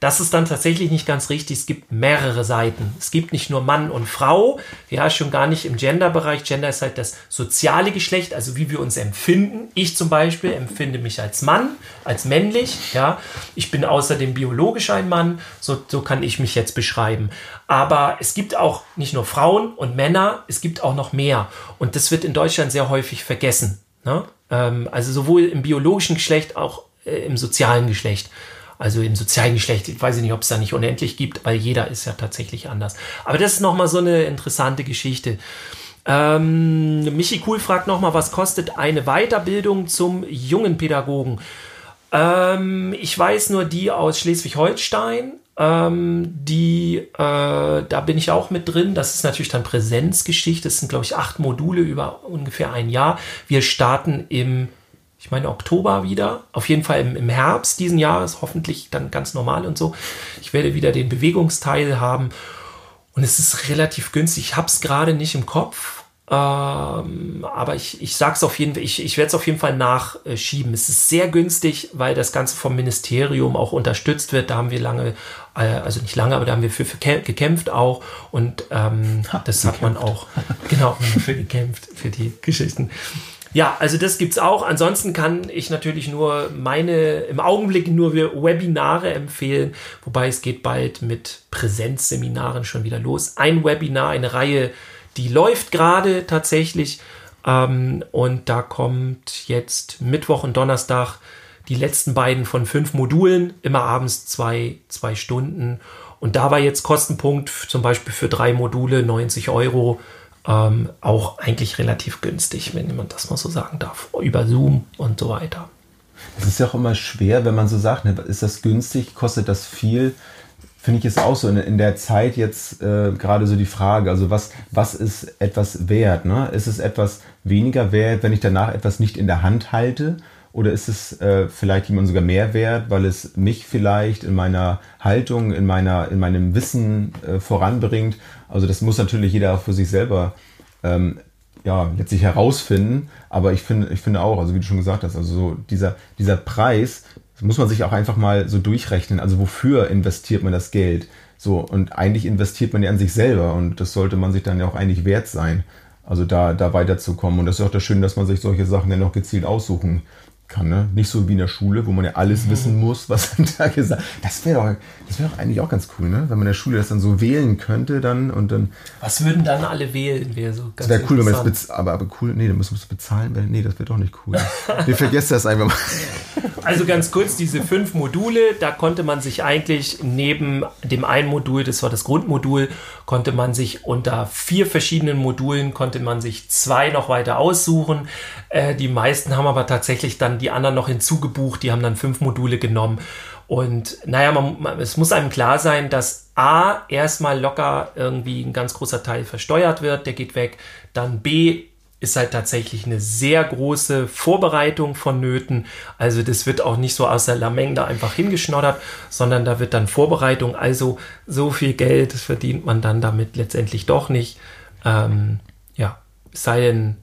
Speaker 2: Das ist dann tatsächlich nicht ganz richtig. Es gibt mehrere Seiten. Es gibt nicht nur Mann und Frau. Ja, schon gar nicht im Gender-Bereich. Gender ist halt das soziale Geschlecht, also wie wir uns empfinden. Ich zum Beispiel empfinde mich als Mann, als männlich. Ja, ich bin außerdem biologisch ein Mann. So, so kann ich mich jetzt beschreiben. Aber es gibt auch nicht nur Frauen und Männer, es gibt auch noch mehr. Und das wird in Deutschland sehr häufig vergessen. Ne? Ähm, also sowohl im biologischen Geschlecht, auch äh, im sozialen Geschlecht. Also im sozialen Geschlecht, ich weiß nicht, ob es da nicht unendlich gibt, weil jeder ist ja tatsächlich anders. Aber das ist nochmal so eine interessante Geschichte. Ähm, Michi Kuhl fragt nochmal, was kostet eine Weiterbildung zum jungen Pädagogen? Ähm, ich weiß nur die aus Schleswig-Holstein. Ähm, die, äh, da bin ich auch mit drin. Das ist natürlich dann Präsenzgeschichte. Das sind, glaube ich, acht Module über ungefähr ein Jahr. Wir starten im ich meine Oktober wieder, auf jeden Fall im, im, Herbst diesen Jahres, hoffentlich dann ganz normal und so. Ich werde wieder den Bewegungsteil haben und es ist relativ günstig. Ich habe es gerade nicht im Kopf, ähm, aber ich, ich sage es auf jeden Fall, ich, ich werde es auf jeden Fall nachschieben. Es ist sehr günstig, weil das Ganze vom Ministerium auch unterstützt wird. Da haben wir lange, äh, also nicht lange, aber da haben wir für, für gekämpft auch und ähm, das hat man auch, genau, [LAUGHS] für gekämpft, für die Geschichten. Ja, also das gibt's auch. Ansonsten kann ich natürlich nur meine, im Augenblick nur Webinare empfehlen, wobei es geht bald mit Präsenzseminaren schon wieder los. Ein Webinar, eine Reihe, die läuft gerade tatsächlich. Ähm, und da kommt jetzt Mittwoch und Donnerstag die letzten beiden von fünf Modulen, immer abends zwei, zwei Stunden. Und da war jetzt Kostenpunkt zum Beispiel für drei Module 90 Euro ähm, auch eigentlich relativ günstig, wenn man das mal so sagen darf, über Zoom und so weiter.
Speaker 3: Es ist ja auch immer schwer, wenn man so sagt, ne, ist das günstig, kostet das viel? Finde ich es auch so in, in, der Zeit jetzt äh, gerade so die Frage, also was, was ist etwas wert? Ne? Ist es etwas weniger wert, wenn ich danach etwas nicht in der Hand halte? Oder ist es äh, vielleicht jemand sogar mehr wert, weil es mich vielleicht in meiner Haltung, in, meiner, in meinem Wissen äh, voranbringt? Also das muss natürlich jeder für sich selber ähm, ja, letztlich herausfinden. Aber ich finde, ich finde auch, also wie du schon gesagt hast, also so dieser, dieser Preis, muss man sich auch einfach mal so durchrechnen. Also wofür investiert man das Geld? So, und eigentlich investiert man ja an sich selber und das sollte man sich dann ja auch eigentlich wert sein. Also da, da weiterzukommen. Und das ist auch das Schöne, dass man sich solche Sachen dann noch gezielt aussuchen kann. Ne? Nicht so wie in der Schule, wo man ja alles mhm. wissen muss, was dann [LAUGHS] da gesagt Das wäre doch, das wär doch eigentlich auch ganz cool, ne? wenn man in der Schule das dann so wählen könnte dann und dann.
Speaker 2: Was würden dann alle wählen?
Speaker 3: Wäre so ganz das wäre cool, wenn man das aber, aber cool, nee, dann müssen wir es bezahlen. Nee, das wäre doch nicht cool. [LAUGHS] nee, vergesst das einfach mal.
Speaker 2: Also ganz kurz, diese fünf Module, da konnte man sich eigentlich neben dem einen Modul, das war das Grundmodul, konnte man sich unter vier verschiedenen Modulen, konnte man sich zwei noch weiter aussuchen. Äh, die meisten haben aber tatsächlich dann die anderen noch hinzugebucht, die haben dann fünf Module genommen. Und naja, man, man, es muss einem klar sein, dass A, erstmal locker irgendwie ein ganz großer Teil versteuert wird, der geht weg. Dann B, ist halt tatsächlich eine sehr große Vorbereitung vonnöten. Also das wird auch nicht so aus der Lameng da einfach hingeschnoddert, sondern da wird dann Vorbereitung. Also so viel Geld verdient man dann damit letztendlich doch nicht. Ähm, ja, sei denn,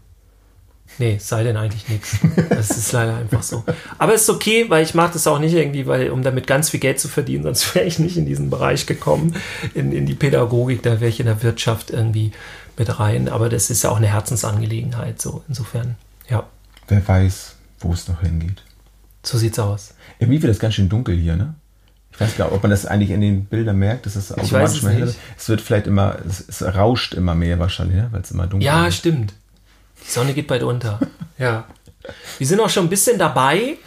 Speaker 2: Nee, sei denn eigentlich nichts. Das ist leider einfach so. Aber es ist okay, weil ich mache das auch nicht irgendwie, weil um damit ganz viel Geld zu verdienen, sonst [LAUGHS] wäre ich nicht in diesen Bereich gekommen, in, in die Pädagogik, da wäre ich in der Wirtschaft irgendwie mit rein. Aber das ist ja auch eine Herzensangelegenheit, so insofern, ja.
Speaker 3: Wer weiß, wo es noch hingeht.
Speaker 2: So sieht's aus.
Speaker 3: Irgendwie wird es ganz schön dunkel hier, ne? Ich weiß gar nicht, ob man das eigentlich in den Bildern merkt, dass es automatisch mehr Es wird vielleicht immer, es, es rauscht immer mehr wahrscheinlich, ne? weil es immer dunkel
Speaker 2: ist. Ja, stimmt. Die Sonne geht bald unter. ja. Wir sind auch schon ein bisschen dabei.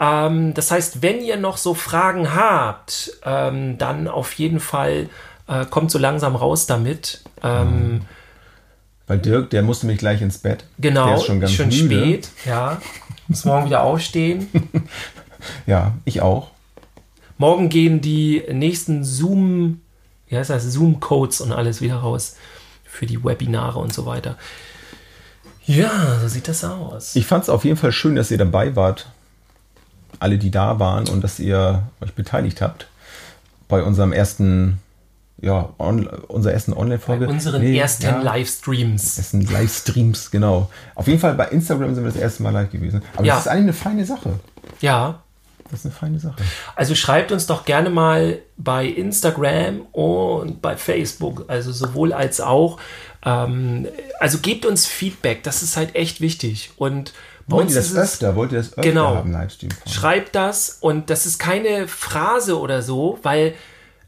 Speaker 2: Ähm, das heißt, wenn ihr noch so Fragen habt, ähm, dann auf jeden Fall äh, kommt so langsam raus damit. Ähm,
Speaker 3: Weil Dirk, der musste mich gleich ins Bett.
Speaker 2: Genau, der ist schon ganz schon müde. spät. Ja, muss morgen wieder aufstehen. [LAUGHS]
Speaker 3: ja, ich auch.
Speaker 2: Morgen gehen die nächsten Zoom, wie heißt das, Zoom-Codes und alles wieder raus für die Webinare und so weiter. Ja, so sieht das aus.
Speaker 3: Ich fand es auf jeden Fall schön, dass ihr dabei wart. Alle, die da waren und dass ihr euch beteiligt habt bei unserem ersten, ja, on, unserer ersten Online-Folge.
Speaker 2: Bei unseren nee, ersten ja, Livestreams.
Speaker 3: Ersten Livestreams, genau. Auf jeden Fall bei Instagram sind wir das erste Mal live gewesen. Aber ja. das ist eigentlich eine feine Sache.
Speaker 2: Ja.
Speaker 3: Das ist eine feine Sache.
Speaker 2: Also schreibt uns doch gerne mal bei Instagram und bei Facebook, also sowohl als auch. Ähm, also gebt uns Feedback, das ist halt echt wichtig. Und bei
Speaker 3: Wollt
Speaker 2: uns
Speaker 3: ihr das öfter? Wollt ihr das öfter
Speaker 2: Genau.
Speaker 3: haben, Livestream?
Speaker 2: Schreibt das und das ist keine Phrase oder so, weil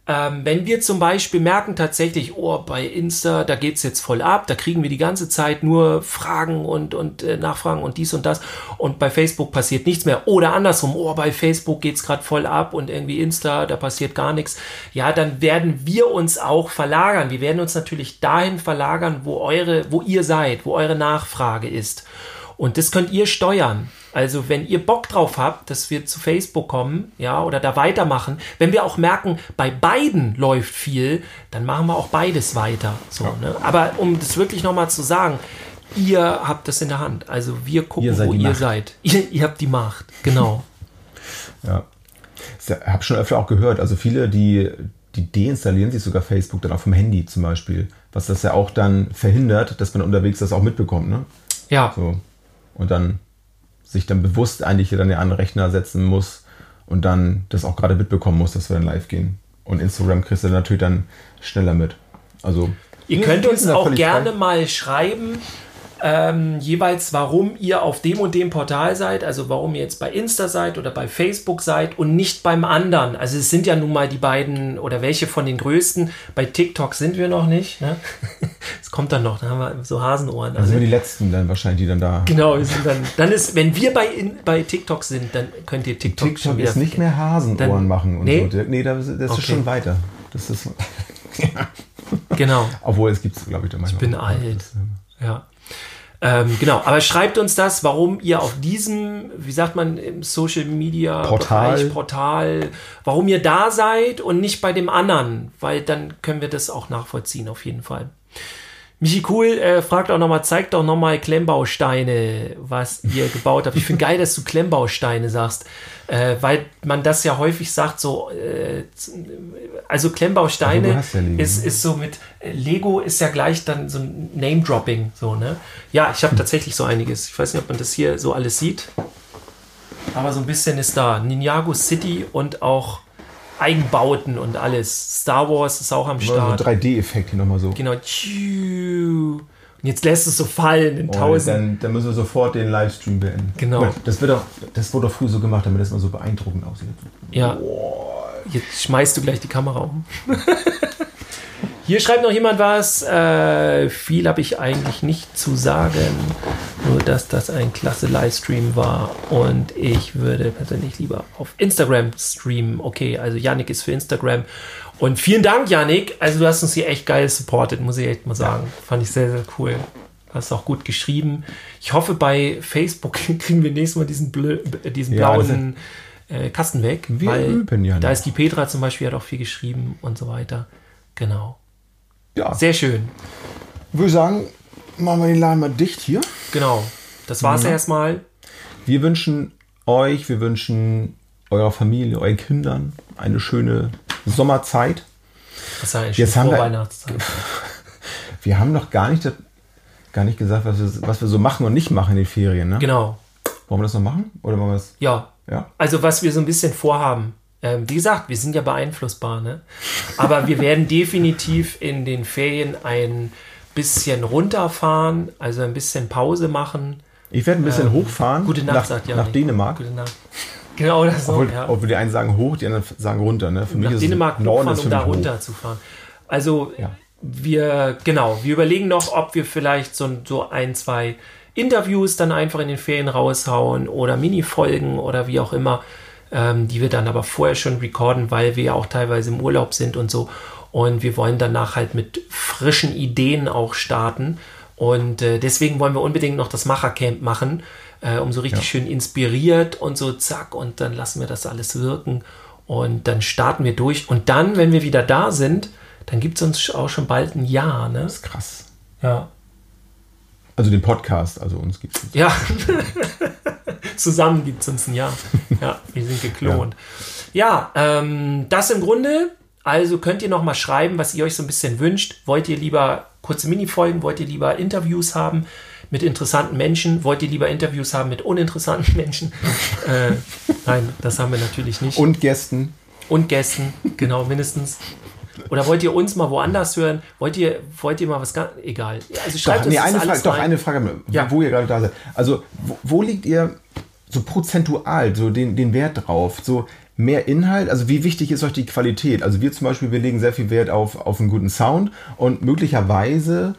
Speaker 2: ähm, wenn wir zum Beispiel merken tatsächlich, oh, bei Insta, da geht's jetzt voll ab, da kriegen wir die ganze Zeit nur Fragen und, und äh, Nachfragen und dies und das und bei Facebook passiert nichts mehr oder andersrum, oh, bei Facebook geht's gerade voll ab und irgendwie Insta, da passiert gar nichts, ja, dann werden wir uns auch verlagern. Wir werden uns natürlich dahin verlagern, wo eure, wo ihr seid, wo eure Nachfrage ist. Und das könnt ihr steuern. Also wenn ihr Bock drauf habt, dass wir zu Facebook kommen, ja, oder da weitermachen, wenn wir auch merken, bei beiden läuft viel, dann machen wir auch beides weiter. So, ne? Aber um das wirklich nochmal zu sagen, ihr habt das in der Hand. Also wir gucken,
Speaker 3: Ihr
Speaker 2: wo ihr
Speaker 3: Macht.
Speaker 2: seid. [LAUGHS] Ihr, ihr habt die Macht, genau. [LAUGHS]
Speaker 3: Ja. Ich habe schon öfter auch gehört, also viele, die, die deinstallieren sich sogar Facebook dann auch vom Handy zum Beispiel, was das ja auch dann verhindert, dass man unterwegs das auch mitbekommt, ne?
Speaker 2: Ja,
Speaker 3: So. Und dann sich dann bewusst eigentlich dann ja an den Rechner setzen muss und dann das auch gerade mitbekommen muss, dass wir dann live gehen. Und Instagram kriegst du dann natürlich dann schneller mit. Also
Speaker 2: Ihr könnt uns auch gerne
Speaker 3: frei.
Speaker 2: mal schreiben, ähm, jeweils warum ihr auf dem und dem Portal seid, also warum ihr jetzt bei Insta seid oder bei Facebook seid und nicht beim anderen. Also es sind ja nun mal die beiden oder welche von den größten. Bei TikTok sind wir noch nicht. Ne? [LAUGHS] Es kommt dann noch, da haben wir so Hasenohren.
Speaker 3: Dann sind
Speaker 2: alle.
Speaker 3: wir die Letzten dann wahrscheinlich, die dann da.
Speaker 2: Genau, dann, dann ist, wenn wir bei, in, bei TikTok sind, dann könnt ihr TikTok, schon
Speaker 3: TikTok
Speaker 2: wieder
Speaker 3: ist nicht mehr Hasenohren
Speaker 2: Dann-
Speaker 3: machen und
Speaker 2: nee?
Speaker 3: so. Nee, das, das
Speaker 2: Okay.
Speaker 3: ist schon weiter. Das ist. [LAUGHS]
Speaker 2: Genau.
Speaker 3: Obwohl es gibt es, glaube ich, da manchmal.
Speaker 2: bin
Speaker 3: auch.
Speaker 2: alt. Ja. Ähm, genau, aber schreibt uns das, warum ihr auf diesem, wie sagt man, im Social Media
Speaker 3: Portal.
Speaker 2: Bereich, Portal, warum ihr da seid und nicht bei dem anderen, weil dann können wir das auch nachvollziehen, auf jeden Fall. Michi Cool äh, fragt auch nochmal, zeigt doch nochmal Klemmbausteine, was ihr gebaut habt. Ich finde geil, dass du Klemmbausteine sagst, äh, weil man das ja häufig sagt, so, äh, also Klemmbausteine
Speaker 3: ja
Speaker 2: ist,
Speaker 3: ne?
Speaker 2: ist so mit, Lego ist ja gleich dann so ein Name-Dropping, so, ne? Ja, ich habe tatsächlich so einiges. Ich weiß nicht, ob man das hier so alles sieht, aber so ein bisschen ist da. Ninjago City und auch Eigenbauten und alles. Star Wars ist auch am
Speaker 3: So
Speaker 2: Start.
Speaker 3: 3D-Effekt hier nochmal so.
Speaker 2: Genau. Und jetzt lässt es so fallen in
Speaker 3: Oh,
Speaker 2: tausend.
Speaker 3: dann, dann müssen wir sofort den Livestream beenden.
Speaker 2: Genau.
Speaker 3: Das, wird doch, das wurde doch früher so gemacht, damit das mal so beeindruckend aussieht.
Speaker 2: Ja. Jetzt schmeißt du gleich die Kamera um. [LAUGHS] Hier schreibt noch jemand was. Äh, viel habe ich eigentlich nicht zu sagen. Nur, dass das ein klasse Livestream war. Und ich würde persönlich lieber auf Instagram streamen. Okay, also Yannick ist für Instagram. Und vielen Dank, Yannick. Also du hast uns hier echt geil supportet, muss ich echt mal sagen. Fand ich sehr, sehr cool. Hast auch gut geschrieben. Ich hoffe, bei Facebook [LAUGHS] kriegen wir nächstes Mal diesen, blö diesen
Speaker 3: Ja, das
Speaker 2: blauen äh, Kasten weg.
Speaker 3: Wir
Speaker 2: weil
Speaker 3: üben ja
Speaker 2: Da ist die Petra zum Beispiel, hat auch viel geschrieben und so weiter. Genau.
Speaker 3: Ja,
Speaker 2: Sehr schön.
Speaker 3: würde ich sagen, machen wir den Laden mal dicht hier.
Speaker 2: Genau. Das war's
Speaker 3: Mhm.
Speaker 2: erstmal.
Speaker 3: Wir wünschen euch, wir wünschen eurer Familie, euren Kindern eine schöne Sommerzeit.
Speaker 2: Das eine
Speaker 3: Jetzt
Speaker 2: schöne
Speaker 3: haben wir-
Speaker 2: Vorweihnachtszeit. [LAUGHS]
Speaker 3: Wir haben noch gar nicht, gar nicht gesagt, was wir, was wir so machen und nicht machen in den Ferien. Ne?
Speaker 2: Genau.
Speaker 3: Wollen wir das noch machen? Oder wollen wir das?
Speaker 2: Ja.
Speaker 3: Ja.
Speaker 2: Also was wir so ein bisschen vorhaben. Ähm, wie gesagt, wir sind ja beeinflussbar, ne? Aber wir werden definitiv in den Ferien ein bisschen runterfahren, also ein bisschen Pause machen.
Speaker 3: Ich werde ein bisschen hochfahren.
Speaker 2: Ähm, Gute Nacht,
Speaker 3: nach,
Speaker 2: sagt
Speaker 3: nach
Speaker 2: Janik.
Speaker 3: Dänemark.
Speaker 2: Gute Nacht. Genau das so. Ja.
Speaker 3: obwohl die einen sagen hoch, die anderen sagen runter. Ne? Für mich
Speaker 2: nach
Speaker 3: ist es-
Speaker 2: Dänemark
Speaker 3: Norden
Speaker 2: hochfahren,
Speaker 3: ist
Speaker 2: um da
Speaker 3: mich hoch.
Speaker 2: runter zu fahren. Also
Speaker 3: Ja.
Speaker 2: wir, genau, wir überlegen noch, ob wir vielleicht so, so ein, zwei Interviews dann einfach in den Ferien raushauen oder Mini-Folgen oder wie auch immer, ähm, die wir dann aber vorher schon recorden, weil wir ja auch teilweise im Urlaub sind und so. Und wir wollen danach halt mit frischen Ideen auch starten. Und äh, deswegen wollen wir unbedingt noch das Machercamp machen, äh, um so richtig
Speaker 3: Ja.
Speaker 2: schön inspiriert und so zack und dann lassen wir das alles wirken und dann starten wir durch. Und dann, wenn wir wieder da sind, dann gibt es uns auch schon bald ein Jahr, ne?
Speaker 3: Das ist krass.
Speaker 2: Ja.
Speaker 3: Also den Podcast, also uns gibt es.
Speaker 2: Ja. [LAUGHS] Zusammen gibt es uns ein Jahr. Ja, wir sind geklont. Ja, ähm, das im Grunde. Also könnt ihr noch mal schreiben, was ihr euch so ein bisschen wünscht. Wollt ihr lieber kurze Mini-Folgen? Wollt ihr lieber Interviews haben? mit interessanten Menschen. Wollt ihr lieber Interviews haben mit uninteressanten Menschen? [LAUGHS] äh, nein, das haben wir natürlich nicht.
Speaker 3: Und Gästen.
Speaker 2: Und Gästen, genau, mindestens. Oder wollt ihr uns mal woanders hören? Wollt ihr, wollt ihr mal was ganz. Egal. Also schreibt
Speaker 3: Doch,
Speaker 2: uns
Speaker 3: nee, eine Frage, doch
Speaker 2: rein.
Speaker 3: eine Frage,
Speaker 2: Ja.
Speaker 3: wo ihr gerade da seid. Also, wo, wo liegt ihr so prozentual so den, den Wert drauf? So mehr Inhalt? Also, wie wichtig ist euch die Qualität? Also, wir zum Beispiel, wir legen sehr viel Wert auf, auf einen guten Sound und möglicherweise,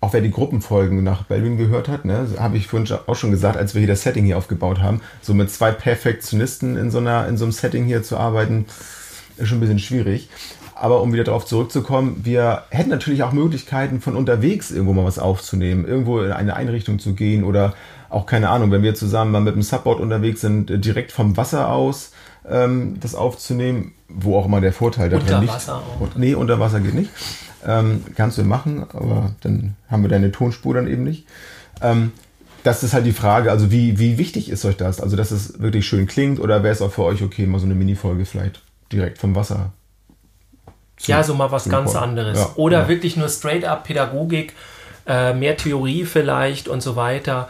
Speaker 3: auch wer die Gruppenfolgen nach Belvin gehört hat, ne, habe ich vorhin auch schon gesagt, als wir hier das Setting hier aufgebaut haben, so mit zwei Perfektionisten in so, einer, in so einem Setting hier zu arbeiten, ist schon ein bisschen schwierig. Aber um wieder darauf zurückzukommen, wir hätten natürlich auch Möglichkeiten, von unterwegs irgendwo mal was aufzunehmen, irgendwo in eine Einrichtung zu gehen oder auch keine Ahnung, wenn wir zusammen mal mit dem Subboard unterwegs sind, direkt vom Wasser aus ähm, das aufzunehmen, wo auch immer der Vorteil darin
Speaker 2: Unter
Speaker 3: liegt.
Speaker 2: Wasser auch.
Speaker 3: Und, nee, unter Wasser geht nicht. Ähm, kannst du machen, aber dann haben wir deine Tonspur dann eben nicht. Ähm, das ist halt die Frage, also wie, wie wichtig ist euch das? Also, dass es wirklich schön klingt oder wäre es auch für euch okay, mal so eine Minifolge vielleicht direkt vom Wasser? Zu-
Speaker 2: Ja, so mal was
Speaker 3: zu
Speaker 2: ganz anderes.
Speaker 3: Ja,
Speaker 2: Oder
Speaker 3: ja.
Speaker 2: wirklich nur straight up Pädagogik, äh, mehr Theorie vielleicht und so weiter.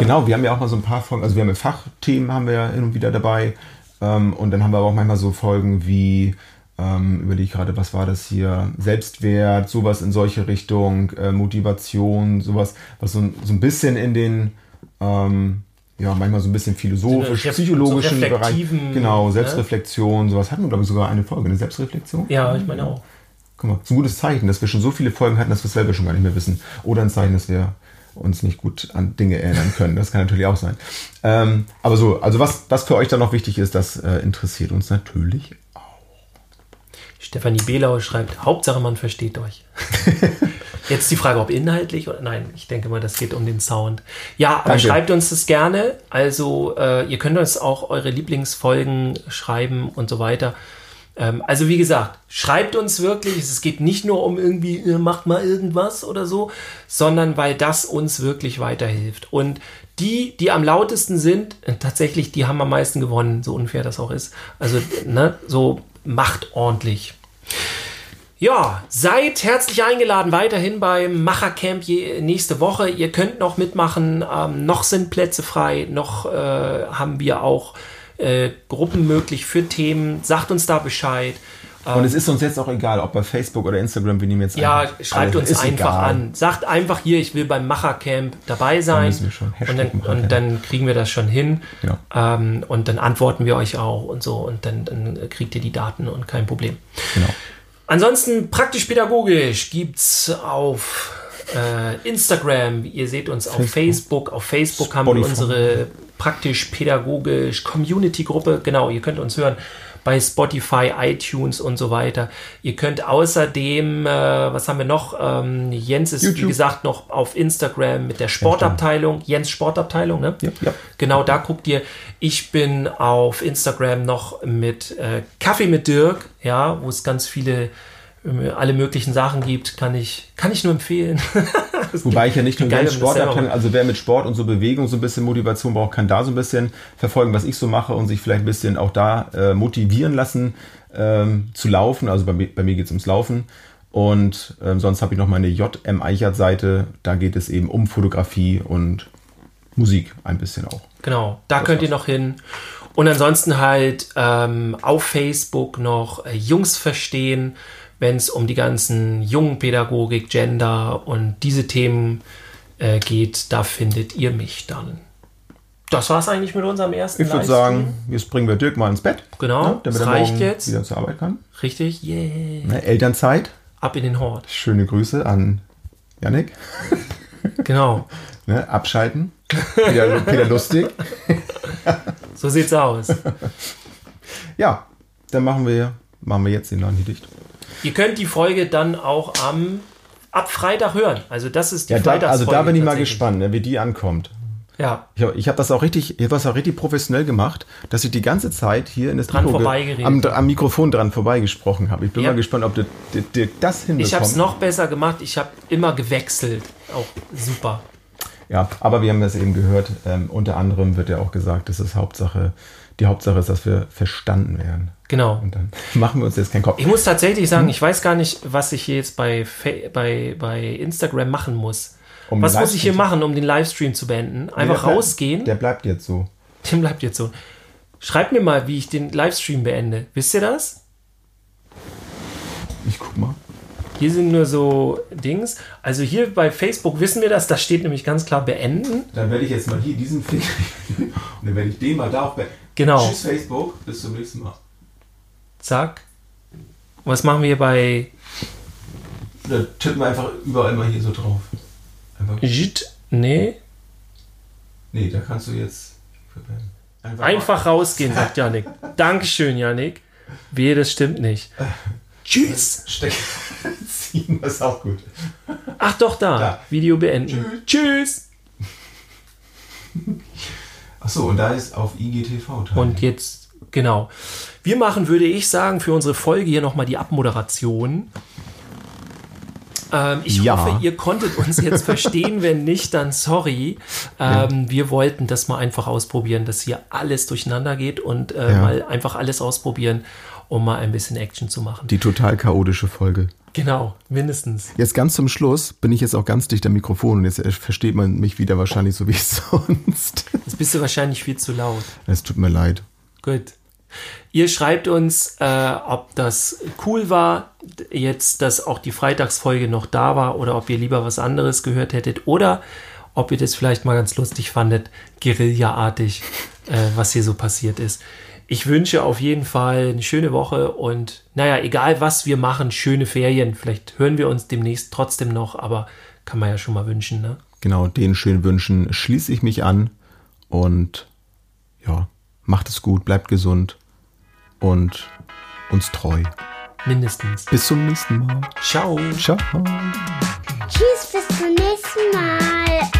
Speaker 3: Genau, wir haben ja auch mal so ein paar Folgen, also wir haben ja Fachthemen haben wir ja hin und wieder dabei. Ähm, und dann haben wir aber auch manchmal so Folgen wie, ähm, überlege ich gerade, was war das hier? Selbstwert, sowas in solche Richtung, äh, Motivation, sowas, was so, ein- so ein bisschen in den, ähm, ja, manchmal so ein bisschen philosophisch,
Speaker 2: ref-
Speaker 3: psychologischen
Speaker 2: so
Speaker 3: Bereich. Genau,
Speaker 2: ne?
Speaker 3: Selbstreflexion, sowas hatten wir, glaube ich, sogar eine Folge, eine Selbstreflexion.
Speaker 2: Ja, ich meine auch.
Speaker 3: Guck mal, das ist ein gutes Zeichen, dass wir schon so viele Folgen hatten, dass wir es selber schon gar nicht mehr wissen. Oder ein Zeichen, dass wir uns nicht gut an Dinge erinnern können. Das kann natürlich auch sein. Ähm, aber so, also was, was für euch dann noch wichtig ist, das äh, interessiert uns natürlich.
Speaker 2: Stefanie Behlau schreibt, Hauptsache man versteht euch. [LAUGHS] Jetzt die Frage, ob inhaltlich oder nein, ich denke mal, das geht um den Sound. Ja, aber
Speaker 3: Danke.
Speaker 2: schreibt uns das gerne. Also äh, ihr könnt uns auch eure Lieblingsfolgen schreiben und so weiter. Ähm, also wie gesagt, schreibt uns wirklich. Es geht nicht nur um irgendwie, ihr macht mal irgendwas oder so, sondern weil das uns wirklich weiterhilft. Und die, die am lautesten sind, äh, tatsächlich, die haben am meisten gewonnen, so unfair das auch ist. Also, ne, so macht ordentlich. Ja, seid herzlich eingeladen weiterhin beim Machercamp nächste Woche. Ihr könnt noch mitmachen. Ähm, noch sind Plätze frei. Noch äh, haben wir auch äh, Gruppen möglich für Themen. Sagt uns da Bescheid.
Speaker 3: Und es ist uns jetzt auch egal, ob bei Facebook oder Instagram, wir nehmen jetzt
Speaker 2: Ja,
Speaker 3: einfach
Speaker 2: schreibt
Speaker 3: alles.
Speaker 2: uns einfach
Speaker 3: egal.
Speaker 2: an. Sagt einfach hier, ich will beim Machercamp dabei sein.
Speaker 3: müssen wir schon. Hashtag
Speaker 2: und, dann, und dann kriegen wir das schon hin.
Speaker 3: Ja.
Speaker 2: Ähm, und dann antworten wir euch auch und so. Und dann, dann kriegt ihr die Daten und kein Problem.
Speaker 3: Genau.
Speaker 2: Ansonsten praktisch-pädagogisch gibt's auf äh, Instagram, ihr seht uns auf Facebook. Auf Facebook haben wir
Speaker 3: Spotify.
Speaker 2: unsere praktisch-pädagogisch Community-Gruppe. Genau, ihr könnt uns hören bei Spotify, iTunes und so weiter. Ihr könnt außerdem, äh, was haben wir noch? Ähm, Jens ist, wie
Speaker 3: YouTube.
Speaker 2: gesagt, noch auf Instagram mit der Sportabteilung. Jens Sportabteilung, ne?
Speaker 3: Ja, ja.
Speaker 2: Genau, da guckt ihr. Ich bin auf Instagram noch mit äh, Kaffee mit Dirk, ja, wo es ganz viele, alle möglichen Sachen gibt, kann ich, kann ich nur empfehlen. [LAUGHS]
Speaker 3: Wobei
Speaker 2: gibt-
Speaker 3: ich ja nicht nur
Speaker 2: das selber
Speaker 3: Sportabteilung, also wer mit Sport und so Bewegung so ein bisschen Motivation braucht, kann da so ein bisschen verfolgen, was ich so mache und sich vielleicht ein bisschen auch da äh, motivieren lassen ähm, zu laufen. Also bei, mir- bei mir geht es ums Laufen. Und ähm, sonst habe ich noch meine JM Eichert-Seite. Da geht es eben um Fotografie und Musik ein bisschen auch.
Speaker 2: Genau, da könnt ihr noch hin. Und ansonsten halt ähm, auf Facebook noch äh, Jungs verstehen, wenn es um die ganzen jungen Pädagogik, Gender und diese Themen äh, geht. Da findet ihr mich dann. Das war es eigentlich mit unserem ersten
Speaker 3: Ich würde sagen, jetzt bringen wir Dirk mal ins Bett.
Speaker 2: Genau,
Speaker 3: ne, damit
Speaker 2: das
Speaker 3: er
Speaker 2: reicht jetzt.
Speaker 3: wieder zur Arbeit kann.
Speaker 2: Richtig, yeah.
Speaker 3: Ne, Elternzeit.
Speaker 2: Ab in den Hort.
Speaker 3: Schöne Grüße an Yannick.
Speaker 2: Genau, [LAUGHS]
Speaker 3: Ne, abschalten. Wieder, wieder lustig. [LAUGHS]
Speaker 2: so sieht's aus.
Speaker 3: Ja, dann machen wir, machen wir jetzt den Laden hier dicht.
Speaker 2: Ihr könnt die Folge dann auch am ab Freitag hören. Also das ist die
Speaker 3: Ja, da, also da bin ich mal gespannt, ne, wie die ankommt.
Speaker 2: Ja,
Speaker 3: Ich habe ich hab das auch richtig, ich habe das auch richtig professionell gemacht, dass ich die ganze Zeit hier in das
Speaker 2: Dran
Speaker 3: Mikro am, am Mikrofon dran vorbeigesprochen habe. Ich bin
Speaker 2: Ja.
Speaker 3: mal gespannt, ob du dir- dir das hinbekommt.
Speaker 2: ich habe es noch besser gemacht. Ich habe immer gewechselt. Auch super.
Speaker 3: Ja, aber wir haben das eben gehört. Ähm, unter anderem wird ja auch gesagt, dass es Hauptsache, die Hauptsache ist, dass wir verstanden werden.
Speaker 2: Genau.
Speaker 3: Und dann [LAUGHS] machen wir uns jetzt keinen Kopf.
Speaker 2: Ich muss tatsächlich
Speaker 3: Hm?
Speaker 2: sagen, ich weiß gar nicht, was ich hier jetzt bei, bei, bei Instagram machen muss.
Speaker 3: Um
Speaker 2: Was muss ich hier machen, um den Livestream zu beenden? Einfach
Speaker 3: der bleibt-
Speaker 2: rausgehen?
Speaker 3: Der bleibt jetzt so. [LAUGHS]
Speaker 2: Dem bleibt jetzt so. Schreibt mir mal, wie ich den Livestream beende. Wisst ihr das?
Speaker 3: Ich guck mal.
Speaker 2: Hier sind nur so Dings. Also hier bei Facebook wissen wir das. Da steht nämlich ganz klar beenden.
Speaker 3: Dann werde ich jetzt mal hier diesen Finger [LAUGHS] und dann werde ich den mal da auch bei.
Speaker 2: Genau.
Speaker 3: Tschüss Facebook, bis zum nächsten Mal.
Speaker 2: Zack. Was machen wir bei
Speaker 3: Da tippen wir einfach überall mal hier so drauf. Einfach,
Speaker 2: Jit? Nee.
Speaker 3: nee, da kannst du jetzt. Einfach,
Speaker 2: Einfach rausgehen, sagt Janik. Dankeschön, Janik. Wehe, das stimmt nicht. Tschüss.
Speaker 3: Stecken [LAUGHS] ziehen, das ist auch gut.
Speaker 2: Ach doch, da.
Speaker 3: Da.
Speaker 2: Video beenden. Tschüss.
Speaker 3: Achso, und da ist auf IGTV teil.
Speaker 2: Und jetzt, genau. Wir machen, würde ich sagen, für unsere Folge hier nochmal die Abmoderation. Ähm, ich
Speaker 3: Ja.
Speaker 2: hoffe, ihr konntet uns jetzt [LAUGHS] verstehen. Wenn nicht, dann sorry. Ähm, Wir wollten das mal einfach ausprobieren, dass hier alles durcheinander geht und äh,
Speaker 3: Ja.
Speaker 2: mal einfach alles ausprobieren, um mal ein bisschen Action zu machen.
Speaker 3: die total chaotische Folge.
Speaker 2: Genau, mindestens.
Speaker 3: Jetzt ganz zum Schluss bin ich jetzt auch ganz dicht am Mikrofon und jetzt versteht man mich wieder wahrscheinlich so wie [LAUGHS] sonst.
Speaker 2: Jetzt bist du wahrscheinlich viel zu laut.
Speaker 3: Es tut mir leid.
Speaker 2: Gut. Ihr schreibt uns, äh, ob das cool war, jetzt, dass auch die Freitagsfolge noch da war oder ob ihr lieber was anderes gehört hättet oder ob ihr das vielleicht mal ganz lustig fandet, Guerilla-artig, äh, was hier so passiert ist. Ich wünsche auf jeden Fall eine schöne Woche und naja, egal was wir machen, schöne Ferien. Vielleicht hören wir uns demnächst trotzdem noch, aber kann man ja schon mal wünschen, ne?
Speaker 3: Genau, den schönen Wünschen schließe ich mich an und ja, macht es gut, bleibt gesund und uns treu.
Speaker 2: Mindestens.
Speaker 3: Bis zum nächsten Mal.
Speaker 2: Ciao.
Speaker 3: Ciao.
Speaker 1: Tschüss, bis zum nächsten Mal.